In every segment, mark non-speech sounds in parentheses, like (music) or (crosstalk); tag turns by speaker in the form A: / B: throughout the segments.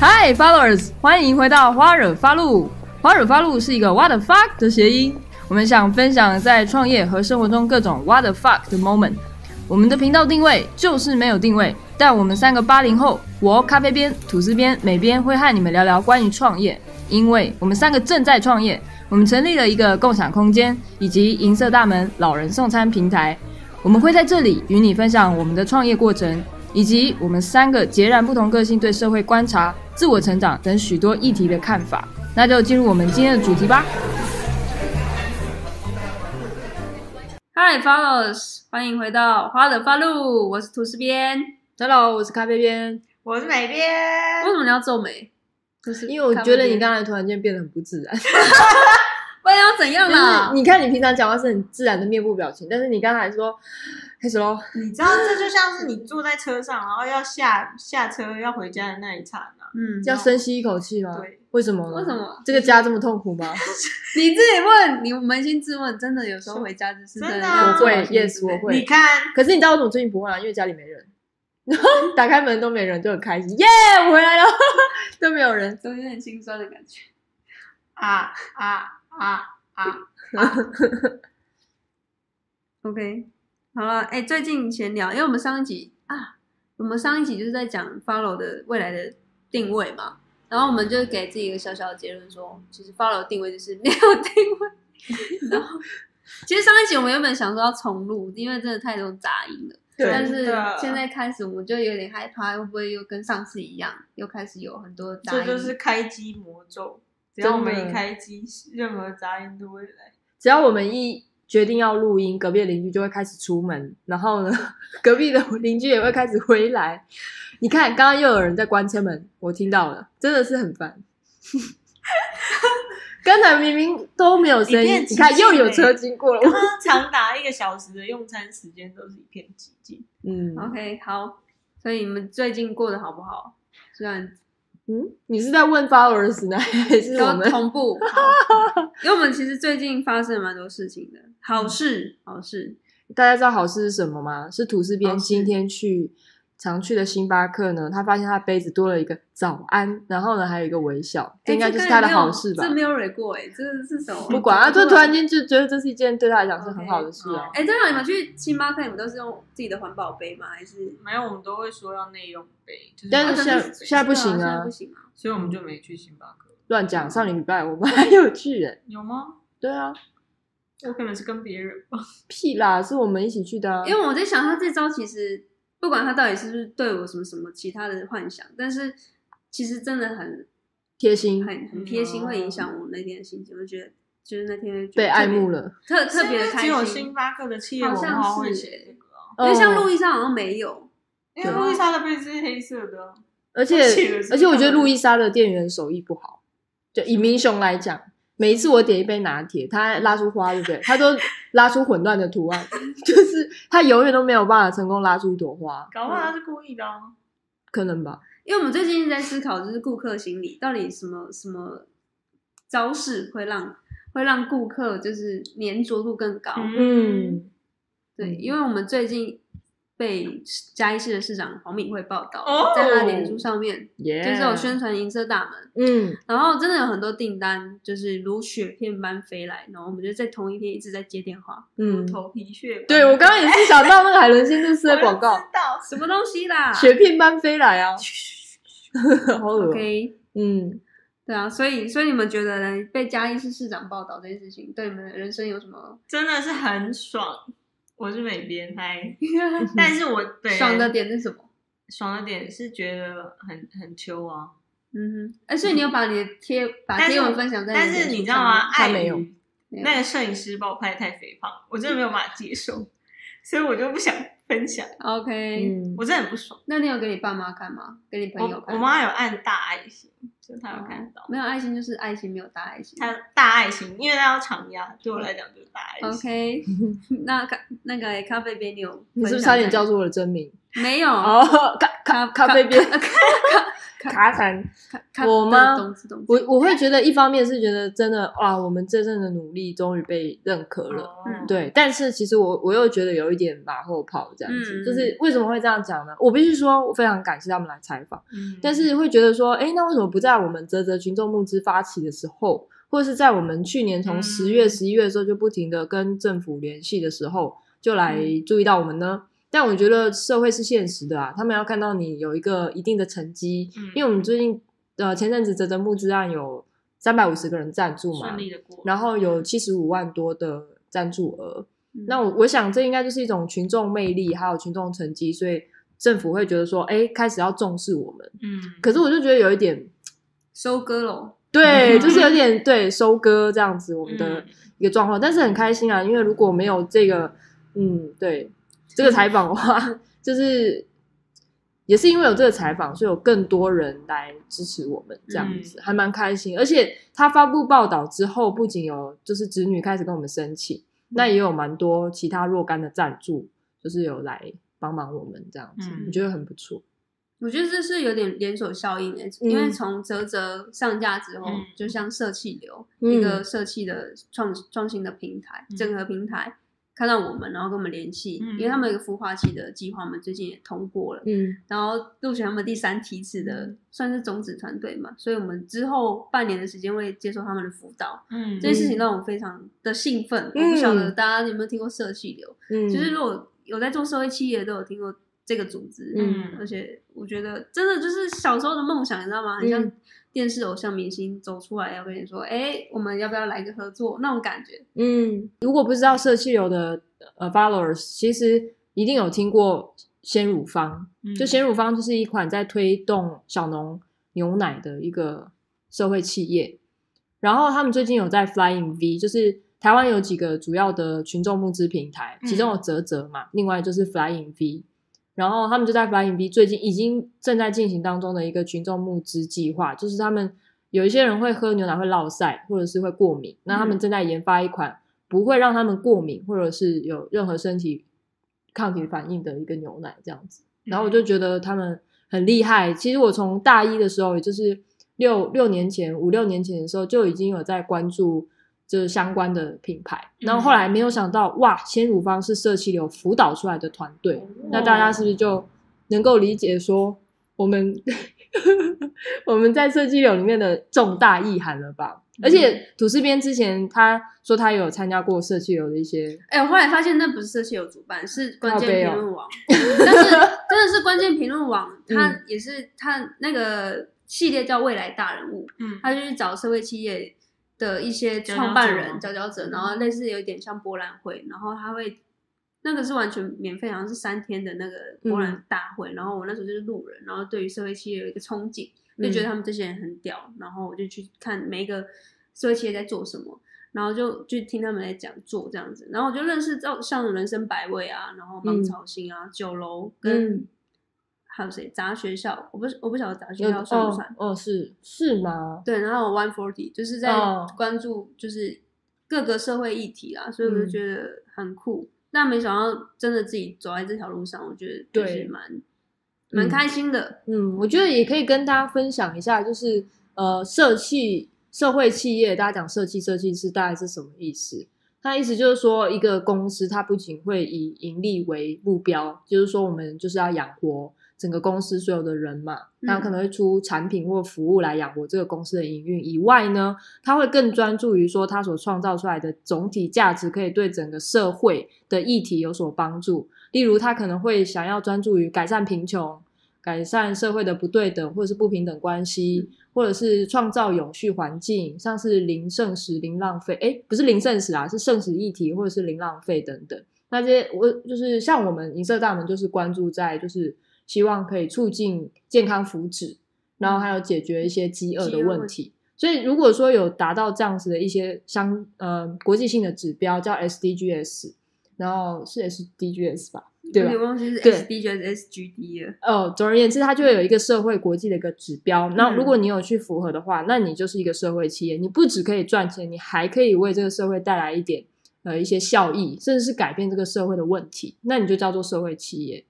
A: Hi followers，欢迎回到花惹发露。花惹发露是一个 What the fuck 的谐音，我们想分享在创业和生活中各种 What the fuck 的 moment。我们的频道定位就是没有定位，但我们三个八零后，我咖啡边、吐司边、美边会和你们聊聊关于创业，因为我们三个正在创业。我们成立了一个共享空间以及银色大门老人送餐平台，我们会在这里与你分享我们的创业过程，以及我们三个截然不同个性对社会观察、自我成长等许多议题的看法。那就进入我们今天的主题吧。Hi followers，欢迎回到花的发露，我是吐司边。Hello，我是咖啡边。
B: 我是美边。
C: 为什么你要皱眉？
A: 就是因为我觉得你刚才突然间变得很不自然，(laughs)
C: 不然要怎样啦？
A: 你看你平常讲话是很自然的面部表情，但是你刚才说开始喽，
B: 你知道这就像是你坐在车上，然后要下下车要回家的那一刹那，
A: 嗯，要深吸一口气吗？
B: 对，
A: 为什么？
C: 为什么
A: 这个家这么痛苦吗？(laughs)
C: 你自己问，你扪心自问，真的有时候回家就是
B: 真的
A: 我会，yes 我会。
B: 你看，
A: 可是你知道我怎么最近不会啊？因为家里没人。(laughs) 打开门都没人，就很开心，耶！我回来了，(laughs) 都没有人，
C: 都有点心酸的感觉。
B: 啊啊啊啊
C: ！OK，好了，哎，最近闲聊，因为我们上一集啊，我们上一集就是在讲 Follow 的未来的定位嘛，然后我们就给自己一个小小的结论，说其实 Follow 的定位就是没有定位。然后，其实上一集我们原本想说要重录，因为真的太多杂音了。但是现在开始，我就有点害怕，会不会又跟上次一样，又开始有很多杂
B: 音？这就是开机魔咒，只要我们一开机，任何杂音都会来。
A: 只要我们一决定要录音，隔壁的邻居就会开始出门，然后呢，隔壁的 (laughs) 邻居也会开始回来。你看，刚刚又有人在关车门，我听到了，真的是很烦。刚才明明都没有声音，你看又有车经过了。
B: 刚刚长达一个小时的用餐时间都是一片寂静。
C: 嗯，OK，好。所以你们最近过得好不好？虽然，
A: 嗯，你是在问 followers 呢，还是我们
C: 同步？(laughs) 因为我们其实最近发生了蛮多事情的，好事，好事。
A: 大家知道好事是什么吗？是吐司边今天去。常去的星巴克呢，他发现他杯子多了一个早安，然后呢还有一个微笑，这应该就是他的好事吧？
C: 这没有蕊过哎，这是什么？
A: 不管啊，就突然间就觉得这是一件对他来讲是很好的事啊。
C: 哎，正好你们去星巴克，你们都是用自己的环保杯吗？还是
B: 没有？我们都会说要内用杯，
A: 但是现现在不行
C: 啊，不行啊，
B: 所以我们就没去星巴克。
A: 乱讲，上礼拜我们还有去哎，
B: 有吗？
A: 对啊，
B: 我可能是跟别人吧。
A: 屁啦，是我们一起去的。
C: 啊因为我在想，他这招其实。不管他到底是不是对我什么什么其他的幻想，但是其实真的很
A: 贴心，
C: 很很贴心，会影响我那天的心情。我觉得就是那天
A: 被爱慕了，
C: 特特别开心。只
B: 有星巴克的企业文化会写这个，
C: 因为像路易莎好像没有，
B: 因为路易莎的杯子是黑色的，
A: 而且而且我觉得路易莎的店员手艺不好。就以明雄来讲。每一次我点一杯拿铁，他拉出花，对不对？他都拉出混乱的图案，(laughs) 就是他永远都没有办法成功拉出一朵花。
B: 搞不好他是故意的，哦
A: 可能吧？
C: 因为我们最近在思考，就是顾客心理到底什么什么招式会让会让顾客就是粘着度更高。
A: 嗯，
C: 对，因为我们最近。被嘉义市的市长黄敏惠报道，在他脸书上面，就是有宣传银色大门，
A: 嗯，
C: 然后真的有很多订单，就是如雪片般飞来，然后我们就在同一天一直在接电话，
B: 嗯，头皮屑，
A: 对我刚刚也是想到那个海伦仙度丝的 (laughs) 广告，
C: 什么东西啦，
A: 雪片般飞来啊，(laughs) 好恶
C: ，OK，
A: 嗯，
C: 对啊，所以所以你们觉得呢？被嘉义市市长报道这件事情，对你们的人生有什么？
B: 真的是很爽。我是美编，嗨，(laughs) 但是我对
C: 爽的点是什么？
B: 爽的点是觉得很很秋啊，
C: 嗯哼，哎，所以你有把你的贴把贴文分享在，
B: 但是你知道吗？
A: 爱没有，
B: 那个摄影师把我拍的太肥胖，我真的没有办法接受，所以我就不想分享。
C: OK，
B: 我真的很不爽。
C: 那你有给你爸妈看吗？给你朋友看？
B: 我妈有按大爱心。就她有看到，
C: 没有爱心就是爱心，没有大爱心。
B: 她大爱心，因为她要长压，对我来讲就是大爱心。
C: OK，(laughs) 那咖那个咖啡杯你有，
A: 你是不是差点叫出我的真名？
C: 没有
A: 哦，咖咖咖啡杯
C: 咖
A: 卡痰。
C: 咖咖
A: 我吗我我会觉得，一方面是觉得真的哇，我们这阵的努力终于被认可了。
B: 嗯
A: 对，但是其实我我又觉得有一点马后炮这样子，
C: 嗯
A: 就是为什么会这样讲呢？我必须说，我非常感谢他们来采访，
B: 嗯
A: 但是会觉得说，哎，那为什么不在我们泽泽群众募资发起的时候，或者是在我们去年从
B: 嗯
A: 十月、十一月的时候就不停的跟政府联系的时候，就来
B: 嗯
A: 注意到我们呢？但我觉得社会是现实的啊，他们要看到你有一个一定的成绩，
B: 嗯
A: 因为我们最近呃前阵子泽泽募资案有三百五十个人赞助嘛
B: 顺，利的过，
A: 然后有七十五万多的赞助额，
C: 嗯
A: 那我我想这应该就是一种群众魅力，还有群众成绩，所以政府会觉得说，哎，开始要重视我们。
B: 嗯，
A: 可是我就觉得有一点，
C: 收割喽。
A: 对，(laughs)
B: 嗯
A: 就是有点对收割这样子我们的
B: 嗯
A: 一个状况，但是很开心啊，因为如果没有这个，嗯，对这个采访的话，(laughs) 就是也是因为有这个采访，所以有更多人来支持我们，这样子、还蛮开心。而且他发布报道之后，不仅有就是子女开始跟我们申请，那也有蛮多其他若干的赞助，就是有来帮忙我们这样子，
B: 嗯。
A: 我觉得很不错。
C: 我觉得这是有点连锁效应诶、
A: 嗯。
C: 因为从泽泽上架之后，
B: 嗯。
C: 就像社气流、
A: 嗯。
C: 一个社气的创创新的平台，
B: 嗯。
C: 整合平台看到我们，然后跟我们联系，
B: 嗯
C: 因为他们有一个孵化器的计划，我们最近也通过了，
A: 嗯。
C: 然后录取他们第三梯次的，算是种子团队嘛，所以我们之后半年的时间会接受他们的辅导，
B: 嗯，
C: 这件事情让我非常的兴奋。我不晓得大家有没有听过社气流，
A: 嗯，
C: 就是如果有在做社会企业的都有听过这个组织，
A: 嗯。
C: 而且我觉得真的就是小时候的梦想，你知道吗？很像
A: 嗯
C: 电视偶像明星走出来要跟你说，哎、我们要不要来个合作那种感觉？
A: 嗯，如果不知道社气流的呃 followers，其实一定有听过鲜乳方。
B: 嗯
A: 就鲜乳方就是一款在推动小农牛奶的一个社会企业。然后他们最近有在 Flying V，就是台湾有几个主要的群众募资平台，其中有泽泽嘛，另外就是 Flying V。然后他们就在 Flying 最近已经正在进行当中的一个群众募资计划，就是他们有一些人会喝牛奶会落晒，或者是会过敏，那他们正在研发一款不会让他们过敏或者是有任何身体抗体反应的一个牛奶这样子。然后我就觉得他们很厉害。其实我从大一的时候，也就是六六年前、五六年前的时候，就已经有在关注这相关的品牌。然后后来没有想到，哇，鲜乳方是社气流辅导出来的团队，那大家是不是就能够理解说我们 (laughs) 我们在设计流里面的重大意涵了吧？而且土司边之前他说他有参加过设计流的一些，
C: 哎、我后来发现那不是社企流主办，是关键评论网，但是真的是关键评论网，(laughs) 它
A: 嗯。
C: 也是他那个系列叫未来大人物，
B: 嗯。
C: 他就去找社会企业的一些创办人、佼佼者，然后类似有一点像博览会，然后他会那个是完全免费，好像是三天的那个博览大会，然后我那时候就是路人，然后对于社会企业有一个憧憬，就觉得他们这些人很屌，然后我就去看每一个社会企业在做什么。然后就就听他们在讲座这样子，然后我就认识到像人生百味啊，然后芒草心啊、酒楼跟、
A: 嗯
C: 还有谁杂学校，我不我不晓得杂学校算不算，
A: 哦哦是是吗？
C: 对，然后 One Forty 就是在
A: 哦
C: 关注就是各个社会议题啦，所以我就
A: 嗯
C: 觉得很酷。但没想到真的自己走在这条路上，我觉得就是
A: 对
C: 蛮蛮
A: 嗯
C: 开心的。
A: 嗯，我觉得也可以跟大家分享一下，就是呃，社企社会企业，大家讲社企设计是大概是什么意思？它意思就是说，一个公司它不仅会以盈利为目标，就是说我们就是要养活整个公司所有的人嘛，那可能会出产品或服务来养活这个公司的营运以外呢，他会更专注于说他所创造出来的总体价值可以对整个社会的议题有所帮助。例如，他可能会想要专注于改善贫穷。改善社会的不对等或者是不平等关系，或者是创造永续环境，像是零剩食、零浪费，诶，不是零剩食啊，是剩食议题或者是零浪费等等。那这些我就是像我们银色大门，就是关注在就是希望可以促进健康福祉，然后还有解决一些饥饿的问题。所以如果说有达到这样子的一些相呃国际性的指标，叫 SDGs，然后是 SDGs 吧，对吧
C: 有？点忘记是
A: 对
C: SDG 还是 SGD 了。
A: 哦，总而言之，它就会有一个社会国际的一个指标。那
C: 嗯
A: 如果你有去符合的话，那你就是一个社会企业。你不只可以赚钱，你还可以为这个社会带来一点呃一些效益，甚至是改变这个社会的问题。那你就叫做社会企业。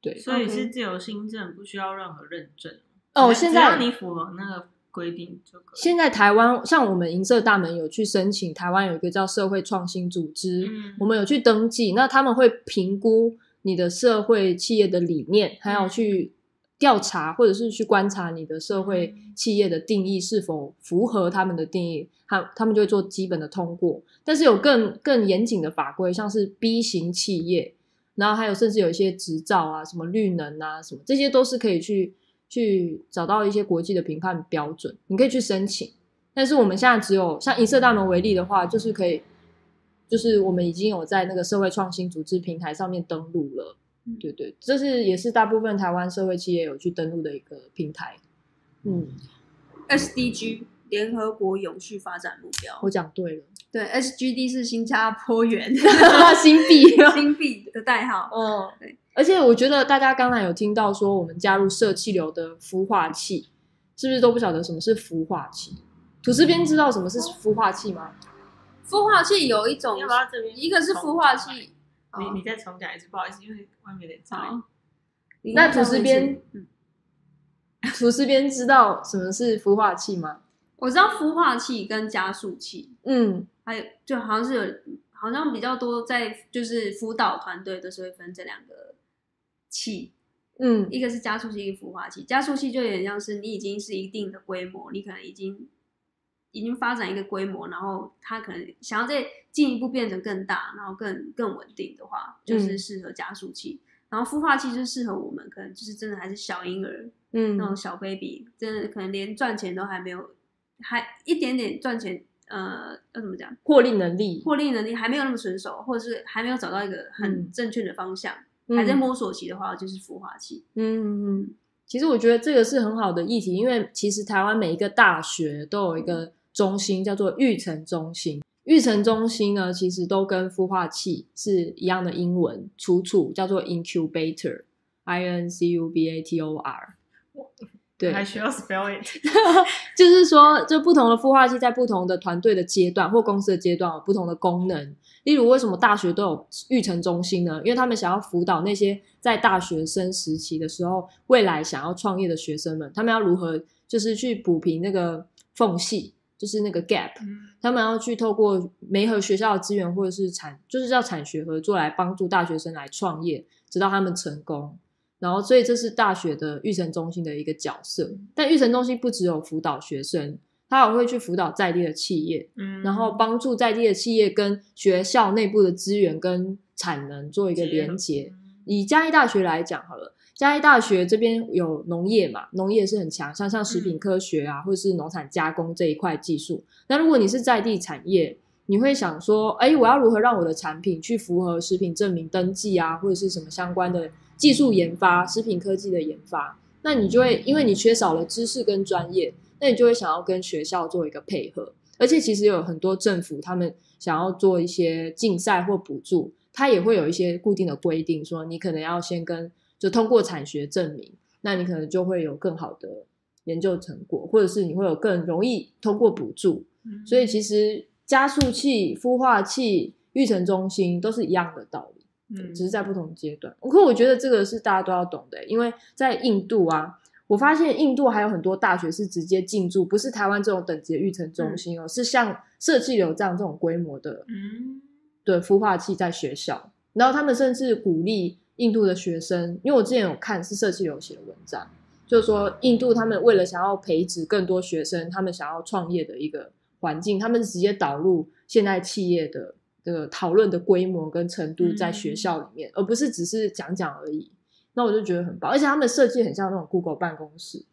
A: 对，
B: 所以是自由新政，不需要任何认证。
A: 哦，
B: 只
A: 现在
B: 只要你符合那个规定就可以。
A: 现在台湾像我们银色大门有去申请，台湾有一个叫社会创新组织，
B: 嗯
A: 我们有去登记，那他们会评估你的社会企业的理念，还有去调查或者是去观察你的社会企业的定义是否符合他们的定义，他他们就会做基本的通过。但是有更更严谨的法规，像是 B 型企业，然后还有甚至有一些执照啊，什么绿能啊，什么这些都是可以去去找到一些国际的评判标准，你可以去申请。但是我们现在只有像银色大门为例的话，就是可以，就是我们已经有在那个社会创新组织平台上面登录了。
C: 嗯
A: 对对，这是也是大部分台湾社会企业有去登录的一个平台。嗯
C: ，SDG 联合国永续发展目标。
A: 我讲对了，
C: 对，SGD 是新加坡元 (laughs)
A: 新币。(laughs)
C: 新币的代号。
A: 哦
C: 对，
A: 而且我觉得大家刚才有听到说我们加入射气流的孵化器，是不是都不晓得什么是孵化器？土司边知道什么是孵化器吗？
C: 孵化器有一种？一个是孵化器，
B: 你你再重讲一次，不好意思，因为外面有点噪音。
C: 好，你
A: 那吐
C: 再问一次
A: 司边，
C: 嗯，(laughs)
A: 吐司边知道什么是孵化器吗？
C: 我知道孵化器跟加速器，
A: 嗯，
C: 还有就好像是有，好像比较多在就是辅导团队都是会分这两个器，
A: 嗯
C: 一个是加速器，一个孵化器。加速器就有点像是你已经是一定的规模，你可能已经已经发展一个规模，然后它可能想要再进一步变成更大，然后更更稳定的话，就是
A: 嗯
C: 适合加速器。然后孵化器就适合我们，可能就是真的还是小婴儿嗯那种
A: 嗯
C: 小 baby，真的可能连赚钱都还没有，还一点点赚钱，呃，要怎么讲？
A: 获利能力，
C: 获利能力还没有那么成熟，或者是还没有找到一个很
A: 嗯
C: 正确的方向，
A: 嗯
C: 还在摸索期的话，就是孵化器。
A: 嗯嗯，其实我觉得这个是很好的议题，因为其实台湾每一个大学都有一个中心叫做育成中心。育成中心呢，其实都跟孵化器是一样的英文出处，叫做 incubator，i n c u b a t o r。对，
B: 还需要 spell it。(laughs)
A: 就是说，就不同的孵化器在不同的团队的阶段或公司的阶段有不同的功能。例如，为什么大学都有育成中心呢？因为他们想要辅导那些在大学生时期的时候，未来想要创业的学生们，他们要如何就是去补平那个缝隙，就是那个 gap。
B: 嗯
A: 他们要去透过媒合学校的资源，或者是产，就是叫产学合作来帮助大学生来创业，直到他们成功。然后，所以这是大学的育成中心的一个角色。但育成中心不只有辅导学生，他还会去辅导在地的企业，
B: 嗯，
A: 然后帮助在地的企业跟学校内部的资源跟产能做一个连接。
B: 嗯
A: 以嘉义大学来讲好了，嘉义大学这边有农业嘛，农业是很强，像像食品科学啊，或者是农产加工这一块技术。那如果你是在地产业，你会想说，哎，我要如何让我的产品去符合食品证明登记啊，或者是什么相关的技术研发、食品科技的研发？那你就会因为你缺少了知识跟专业，那你就会想要跟学校做一个配合。而且其实有很多政府他们想要做一些竞赛或补助，它也会有一些固定的规定，说你可能要先跟就通过产学证明，那你可能就会有更好的研究成果，或者是你会有更容易通过补助。
B: 嗯
A: 所以其实加速器、孵化器、育成中心都是一样的道理。
B: 嗯
A: 只是在不同阶段。可我觉得这个是大家都要懂的，因为在印度啊，我发现印度还有很多大学是直接进驻，不是台湾这种等级的育成中心哦，是像设计流这样这种规模的
B: 嗯。
A: 对孵化器在学校，然后他们甚至鼓励印度的学生，因为我之前有看是设计流写的文章，就是说印度他们为了想要培植更多学生，他们想要创业的一个环境，他们直接导入现代企业的这个讨论的规模跟程度在学校里面，而不是只是讲讲而已。那我就觉得很棒，而且他们设计很像那种 Google 办公室。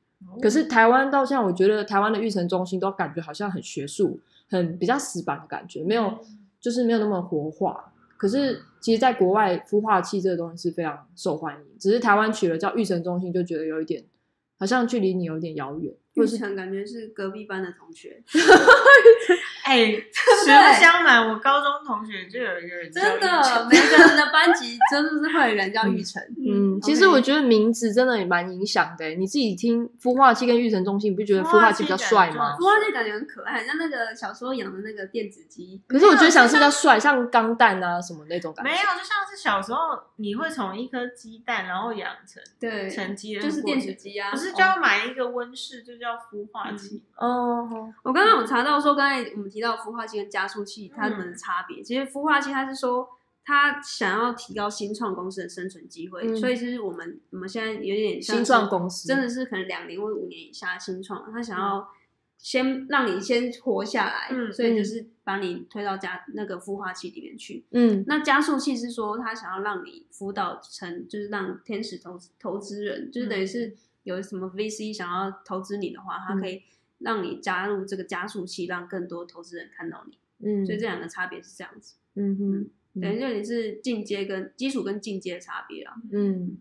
A: 可是台湾到现在，我觉得台湾的育成中心都感觉好像很学术、很比较死板的感觉，没有就是没有那么活化。可是其实，在国外孵化器这个东西是非常受欢迎，只是台湾取了叫育成中心，就觉得有一点好像距离你有点遥远。
C: 玉成感觉是隔壁班的同学，(laughs)
B: 哎，实不相瞒，我高中同学就有一个人叫
C: 真
B: 玉成
C: 的，每个人的班级真的是会有人叫玉成。
A: 嗯，其实我觉得名字真的也蛮影响的。欸你自己听孵化器跟玉成中心，你不觉得孵化器比较帅吗
B: 孵？
C: 化器感觉很可爱，很像那个小时候养的那个电子鸡。
A: 可是我觉得想是比较帅，像钢蛋啊什么那种感觉。
B: 没有，就像是小时候你会从一颗鸡蛋，然后养成
C: 对，
B: 成鸡的
C: 就是电子鸡啊。
B: 不是就要买一个温室，就叫孵化器。
A: 哦，
C: 我刚刚有查到说，刚才我们提到孵化器跟加速器它们的
B: 嗯。
C: 差别。其实孵化器它是说它想要提高新创公司的生存机会，
A: 嗯。
C: 所以其实我们我们现在有点像
A: 新创公司。
C: 真的是可能两年或五年以下的新创，它想要先让你先活下来，
B: 嗯
C: 所以就是把你推到加那个孵化器里面去。
A: 嗯。
C: 那加速器是说，他想要让你辅导成，就是让天使投投资人，就是等于是有什么 VC 想要投资你的话，它可以让你加入这个加速器，让更多投资人看到你。
A: 嗯，
C: 所以这两个差别是这样子，
A: 嗯哼，
C: 等于就你是进阶跟基础跟进阶的差别啊。
A: 嗯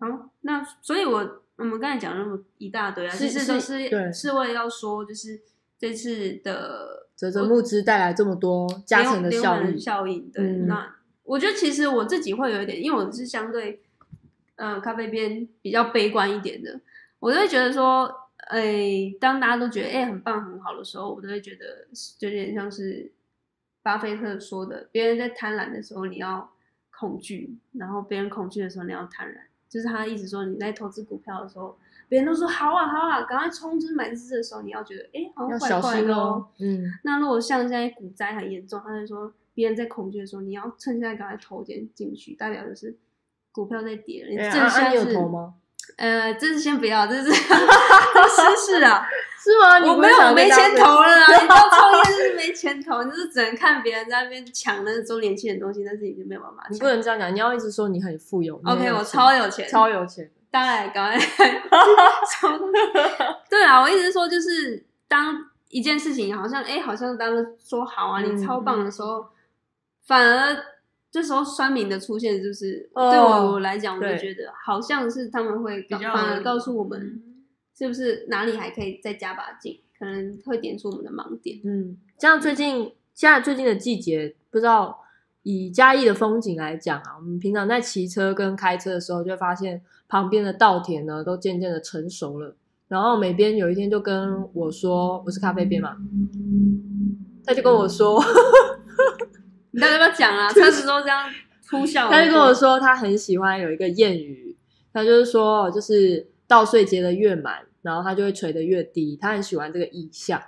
C: 好，那所以我我们刚才讲那么一大堆啊，其实都
A: 是对
C: 是是为了要说，就是这次的
A: 泽泽募资带来这么多加成的效
C: 效应。对，
A: 嗯
C: 那我觉得其实我自己会有一点，因为我是相对呃咖啡边比较悲观一点的，我就会觉得说，哎、当大家都觉得哎、很棒很好的时候，我都会觉得就有点像是巴菲特说的，别人在贪婪的时候你要恐惧，然后别人恐惧的时候你要贪婪，就是他一直说你在投资股票的时候。别人都说好啊好啊，赶快冲，就是买资的时候，你要觉得，哎、好像
A: 小
C: 怪的哦
A: 心哦。嗯
C: 那如果像现在股灾很严重，他就说别人在恐惧的时候，你要趁现在赶快投点进去，代表就是股票在跌了。你
A: 对啊
C: 这现
A: 啊你有、投吗？
C: 呃，这是先不要，这是 (laughs) 这私事啊。(laughs)
A: 是吗？你
C: 我没有，没钱投了啊！(laughs) 你知道创业就是没钱投，你就是只能看别人在那边抢那个周年庆的东西，但是你就没有办法
A: 你。不能这样讲，你要一直说你很富有。
C: OK，我超有钱，
A: 超有钱。
C: 当然赶快超对啊，我一直说就是当一件事情好像哎、好像当时说好啊，
A: 嗯
C: 你超棒的时候，反而这时候酸民的出现，就是、
A: 哦
C: 对我来讲，我就
A: 对
C: 觉得好像是他们会反而告诉我们
B: 嗯
C: 是不是哪里还可以再加把劲，可能会点出我们的盲点。
A: 嗯，像最近现在最近的季节，不知道以嘉义的风景来讲啊，我们平常在骑车跟开车的时候，就会发现旁边的稻田呢都渐渐的成熟了。然后美编有一天就跟我说，我是咖啡边嘛，他就跟我说，
C: 你到底要不要讲啊？车子都这样哭笑，
A: 他就跟我说他很喜欢有一个谚语，他就是说就是稻穗结的越满，然后它就会垂得越低，他很喜欢这个意象。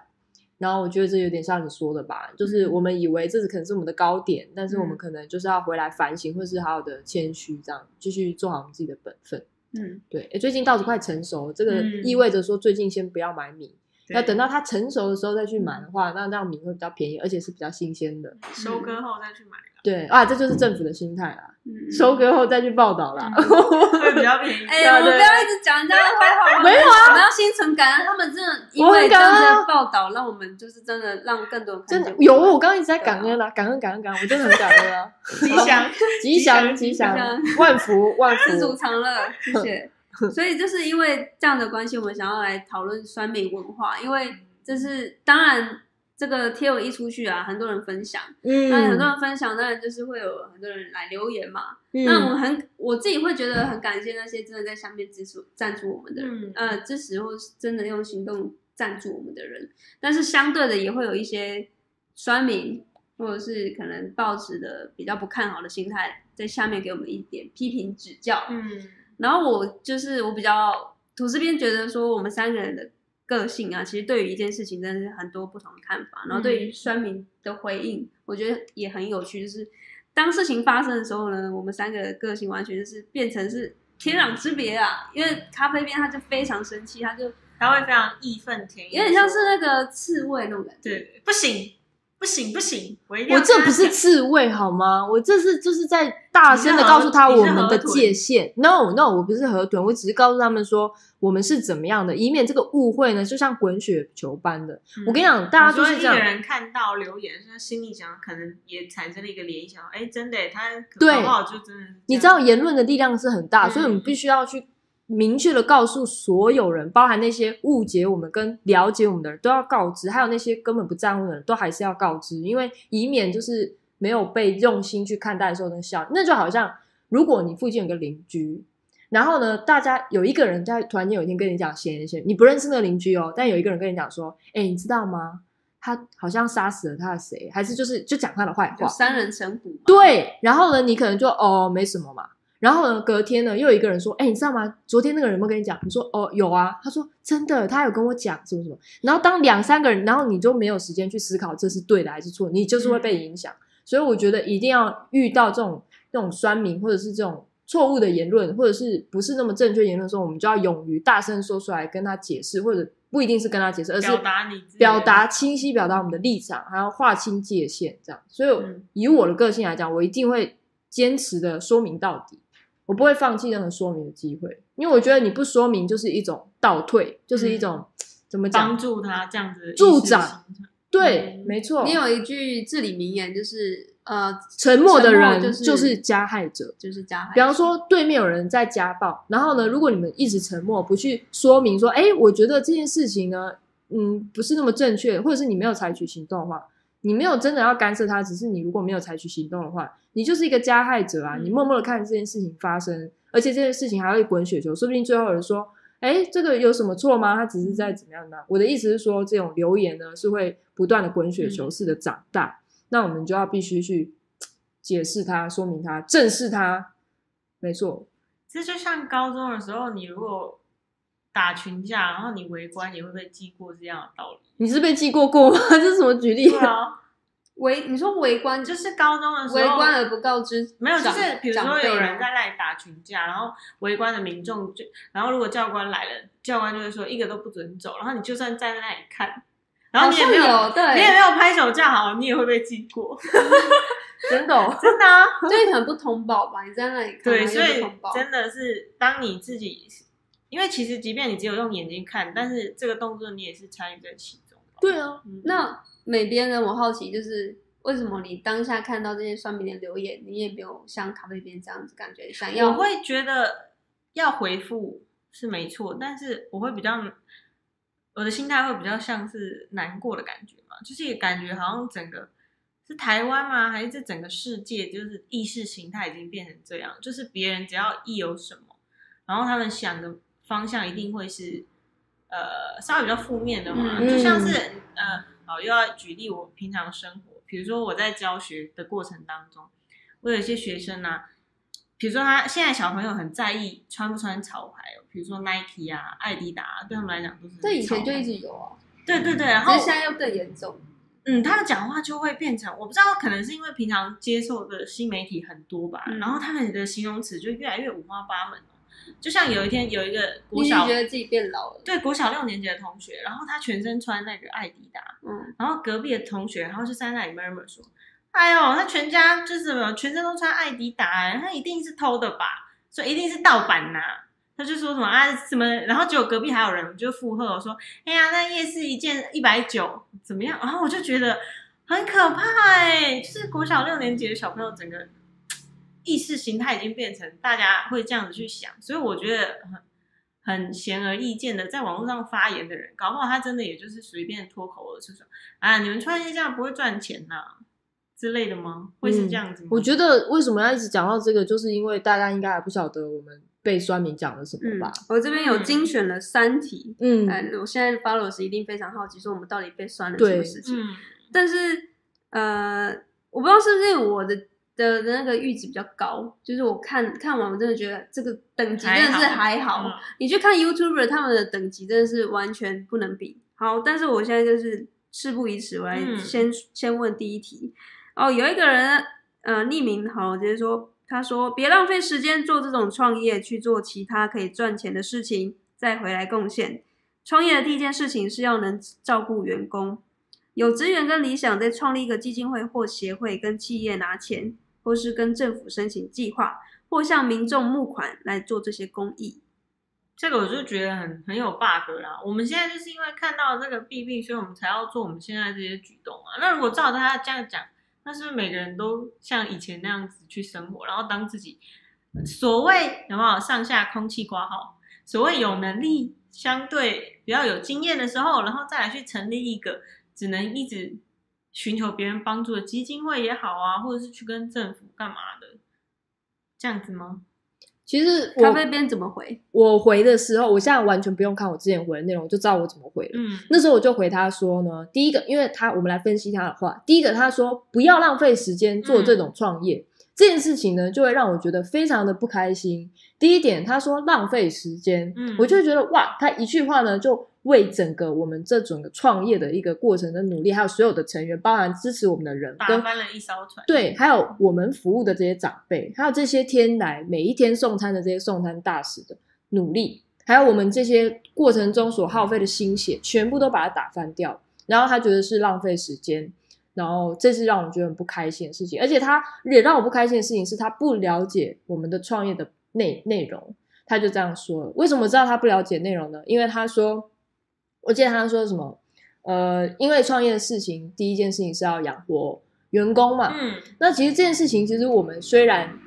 A: 然后我觉得这有点像你说的吧，就是我们以为这是可能是我们的高点，但是我们
B: 嗯
A: 可能就是要回来反省，或是好好的谦虚，这样继续做好我们自己的本分。
C: 嗯，
A: 对，诶最近稻子快成熟，这个
B: 嗯
A: 意味着说最近先不要买米，
B: 对
A: 要等到它成熟的时候再去买的话，那这样米会比较便宜，而且是比较新鲜的。
B: 收割后再去买啦，
A: 对啊，这就是政府的心态啦，
C: 嗯
A: 收割后再去报道啦。(laughs)
B: 会比较便宜。
C: 哎、我们不要一直讲人家的坏话，
A: 没有啊
C: 我们要心存感恩，他们真的因为这样子
A: 感恩啊
C: 的报道，让我们就是真的让更多人看
A: 真的
C: 见
A: 有，我刚刚一直在感恩啦，感恩感恩感恩，我真的很感恩啊！(laughs) (laughs)
B: 吉祥，
A: 吉祥吉
C: 吉祥
A: 祥，万福万
C: 知足
A: 福。
C: 常乐，谢谢。(laughs) 所以就是因为这样的关系，我们想要来讨论酸民文化，因为这是当然这个贴文一出去啊，很多人分享，
A: 嗯
C: 那很多人分享，当然就是会有很多人来留言嘛。那我
A: 嗯
C: 很我自己会觉得很感谢那些真的在下面支持赞助我们的人，
B: 嗯
C: 呃，支持或是真的用行动赞助我们的人。但是相对的，也会有一些酸民，或者是可能抱持的比较不看好的心态，在下面给我们一点批评指教。
B: 嗯，
C: 然后我就是我比较土这边觉得说，我们三个人的个性啊，其实对于一件事情真的是很多不同的看法。然后对于酸民的回应，我觉得也很有趣，就是当事情发生的时候呢，我们三个的个性完全就是变成是天壤之别啊。因为咖啡边他就非常生气，他就
B: 他会非常义愤填膺，
C: 有点像是那个刺猬那种感觉。
B: 对不行，不行，不行，我一定要
A: 我这不是
B: 跟他讲
A: 刺猬好吗？我这是就是在大声的告诉他我们的界限。No No，我不是河豚，我只是告诉他们说我们是怎么样的，以免这个误会呢，就像滚雪球般的。
B: 嗯
A: 我跟你讲，大家就是这样
B: 你说一个。人看到留言，他心里想，可能也产生了一个联想，哎，真的，他
A: 对
B: 好就真的
A: 你知道言论的力量是很大，
B: 嗯
A: 所以我们必须要去明确的告诉所有人，包含那些误解我们跟了解我们的人都要告知，还有那些根本不在乎的人都还是要告知，因为以免就是没有被用心去看待的时候那笑，那就好像如果你附近有个邻居。然后呢？大家有一个人在突然间有一天跟你讲闲言闲，你不认识那个邻居哦，但有一个人跟你讲说：“哎，你知道吗？他好像杀死了他的谁，还是就是就讲他的坏话，
C: 三人成虎。”
A: 对。然后呢，你可能就哦没什么嘛。然后呢，隔天呢又有一个人说：“哎，你知道吗？昨天那个人有没有跟你讲？”你说：“哦有啊。”他说：“真的，他有跟我讲什么什么。”然后当两三个人，然后你就没有时间去思考这是对的还是错，你就是会被影响。所以我觉得一定要遇到这种这种酸民或者是这种。错误的言论，或者是不是那么正确言论的时候，我们就要勇于大声说出来，跟他解释，或者不一定是跟他解释，而是
B: 表达你
A: 表达清晰，表达我们的立场，还要划清界限，这样。所以以我的个性来讲，我一定会坚持的说明到底，我不会放弃任何说明的机会，因为我觉得你不说明就是一种倒退，就是一种怎么讲
B: 帮助他这样子
A: 助长。对，没错。
C: 你有一句至理名言，就是。呃，
A: 沉默的人
C: 就
A: 是加害者，
C: 就是加害。
A: 比方说，对面有人在家暴，然后呢，如果你们一直沉默，不去说明说，哎，我觉得这件事情呢，嗯，不是那么正确，或者是你没有采取行动的话，你没有真的要干涉他，只是你如果没有采取行动的话，你就是一个加害者啊！你默默的看这件事情发生，而且这件事情还会滚雪球，说不定最后有人说，哎，这个有什么错吗？他只是在怎么样呢？我的意思是说，这种留言呢，是会不断的滚雪球式的长大。那我们就要必须去解释它、说明它、正视它，没错。
B: 这就像高中的时候，你如果打群架，然后你围观，也会被记过这样的道理。
A: 你是被记过过吗？(laughs) 这是什么举例
B: 啊？(laughs)
C: 围，你说围观
B: 就是高中的时候
C: 围观而不告知，
B: 没有，就是比如说有人在那里打群架，然后围观的民众就，然后如果教官来了，教官就会说一个都不准走，然后你就算站在那里看。然后你也没有，
C: 对，
B: 你也没有拍手叫好，你也会被记过，(laughs)
A: 真的，
B: 真的啊，
C: 所以可能不通报吧？你在那里看
B: 对，所以真的是当你自己，因为其实即便你只有用眼睛看，但是这个动作你也是参与在其中。
A: 对啊，
C: 那美编呢？我好奇就是为什么你当下看到这些酸民的留言，你也没有像咖啡边这样子感觉，想要？
B: 我会觉得要回复是没错，但是我会比较。我的心态会比较像是难过的感觉嘛，就是感觉好像整个是台湾吗？还是这整个世界就是意识形态已经变成这样？就是别人只要一有什么，然后他们想的方向一定会是呃稍微比较负面的嘛，就像是呃好又要举例我平常生活，比如说我在教学的过程当中，我有一些学生呢。比如说，他现在小朋友很在意穿不穿潮牌哦，比如说 Nike 啊、艾迪达，对他们来讲都是。
C: 对以前就一直有啊。
B: 对对对，然后
C: 现在又更严重。
B: 嗯，他的讲话就会变成，我不知道，可能是因为平常接受的新媒体很多吧，然后他们的形容词就越来越五花八门就像有一天有一个国小，
C: 觉得自己变老了。
B: 对，国小六年级的同学，然后他全身穿那个艾迪达，嗯，然后隔壁的同学，然后就在那里 murmur 说。哎呦，他全家就是什么，全身都穿艾迪达，他一定是偷的吧？所以一定是盗版呐。他就说什么啊什么，然后结果隔壁还有人就附和我说：“哎呀，那夜市一件一百九，怎么样？”然后我就觉得很可怕哎，就是国小六年级的小朋友，整个意识形态已经变成大家会这样子去想，所以我觉得很很显而易见的，在网络上发言的人，搞不好他真的也就是随便脱口而出说：“啊，你们穿这样不会赚钱呐。”之类的吗？会是这样子吗？
A: 我觉得为什么要一直讲到这个，就是因为大家应该还不晓得我们被酸民讲了什么吧。
C: 我这边有精选了三题，嗯，我现在 follows 一定非常好奇，说我们到底被酸了什么事情？但是呃，我不知道是不是我的的那个阈值比较高，就是我看看完，我真的觉得这个等级真的是还好。你去看 YouTuber 他们的等级真的是完全不能比。好，但是我现在就是事不宜迟，我来先先问第一题。哦，有一个人，呃，匿名好，直接说，他说别浪费时间做这种创业，去做其他可以赚钱的事情，再回来贡献。创业的第一件事情是要能照顾员工，有资源跟理想，再创立一个基金会或协会，跟企业拿钱，或是跟政府申请计划，或向民众募款来做这些公益。
B: 这个我就觉得很很有 bug 啦。我们现在就是因为看到这个弊病，所以我们才要做我们现在这些举动啊。那如果照他这样讲，那是不是每个人都像以前那样子去生活，然后当自己所谓有没有上下空气挂号，所谓有能力相对比较有经验的时候，然后再来去成立一个只能一直寻求别人帮助的基金会也好啊，或者是去跟政府干嘛的，这样子吗？
A: 其实
C: 咖啡边怎么回？
A: 我回的时候，我现在完全不用看我之前回的内容，就知道我怎么回了。
B: 嗯，
A: 那时候我就回他说呢，第一个，因为他我们来分析他的话，第一个他说不要浪费时间做这种创业。这件事情呢，就会让我觉得非常的不开心。第一点，他说浪费时间，
B: 嗯，
A: 我就觉得哇，他一句话呢，就为整个我们这整个创业的一个过程的努力，还有所有的成员，包含支持我们的人，
B: 打翻了一艘船。
A: 对，还有我们服务的这些长辈，还有这些天来每一天送餐的这些送餐大使的努力，还有我们这些过程中所耗费的心血，全部都把它打翻掉。然后他觉得是浪费时间。然后这是让我觉得很不开心的事情，而且他也让我不开心的事情是他不了解我们的创业的内内容，他就这样说了。为什么知道他不了解内容呢？因为他说，我记得他说什么，呃，因为创业的事情，第一件事情是要养活员工嘛。
B: 嗯，
A: 那其实这件事情，其实我们虽然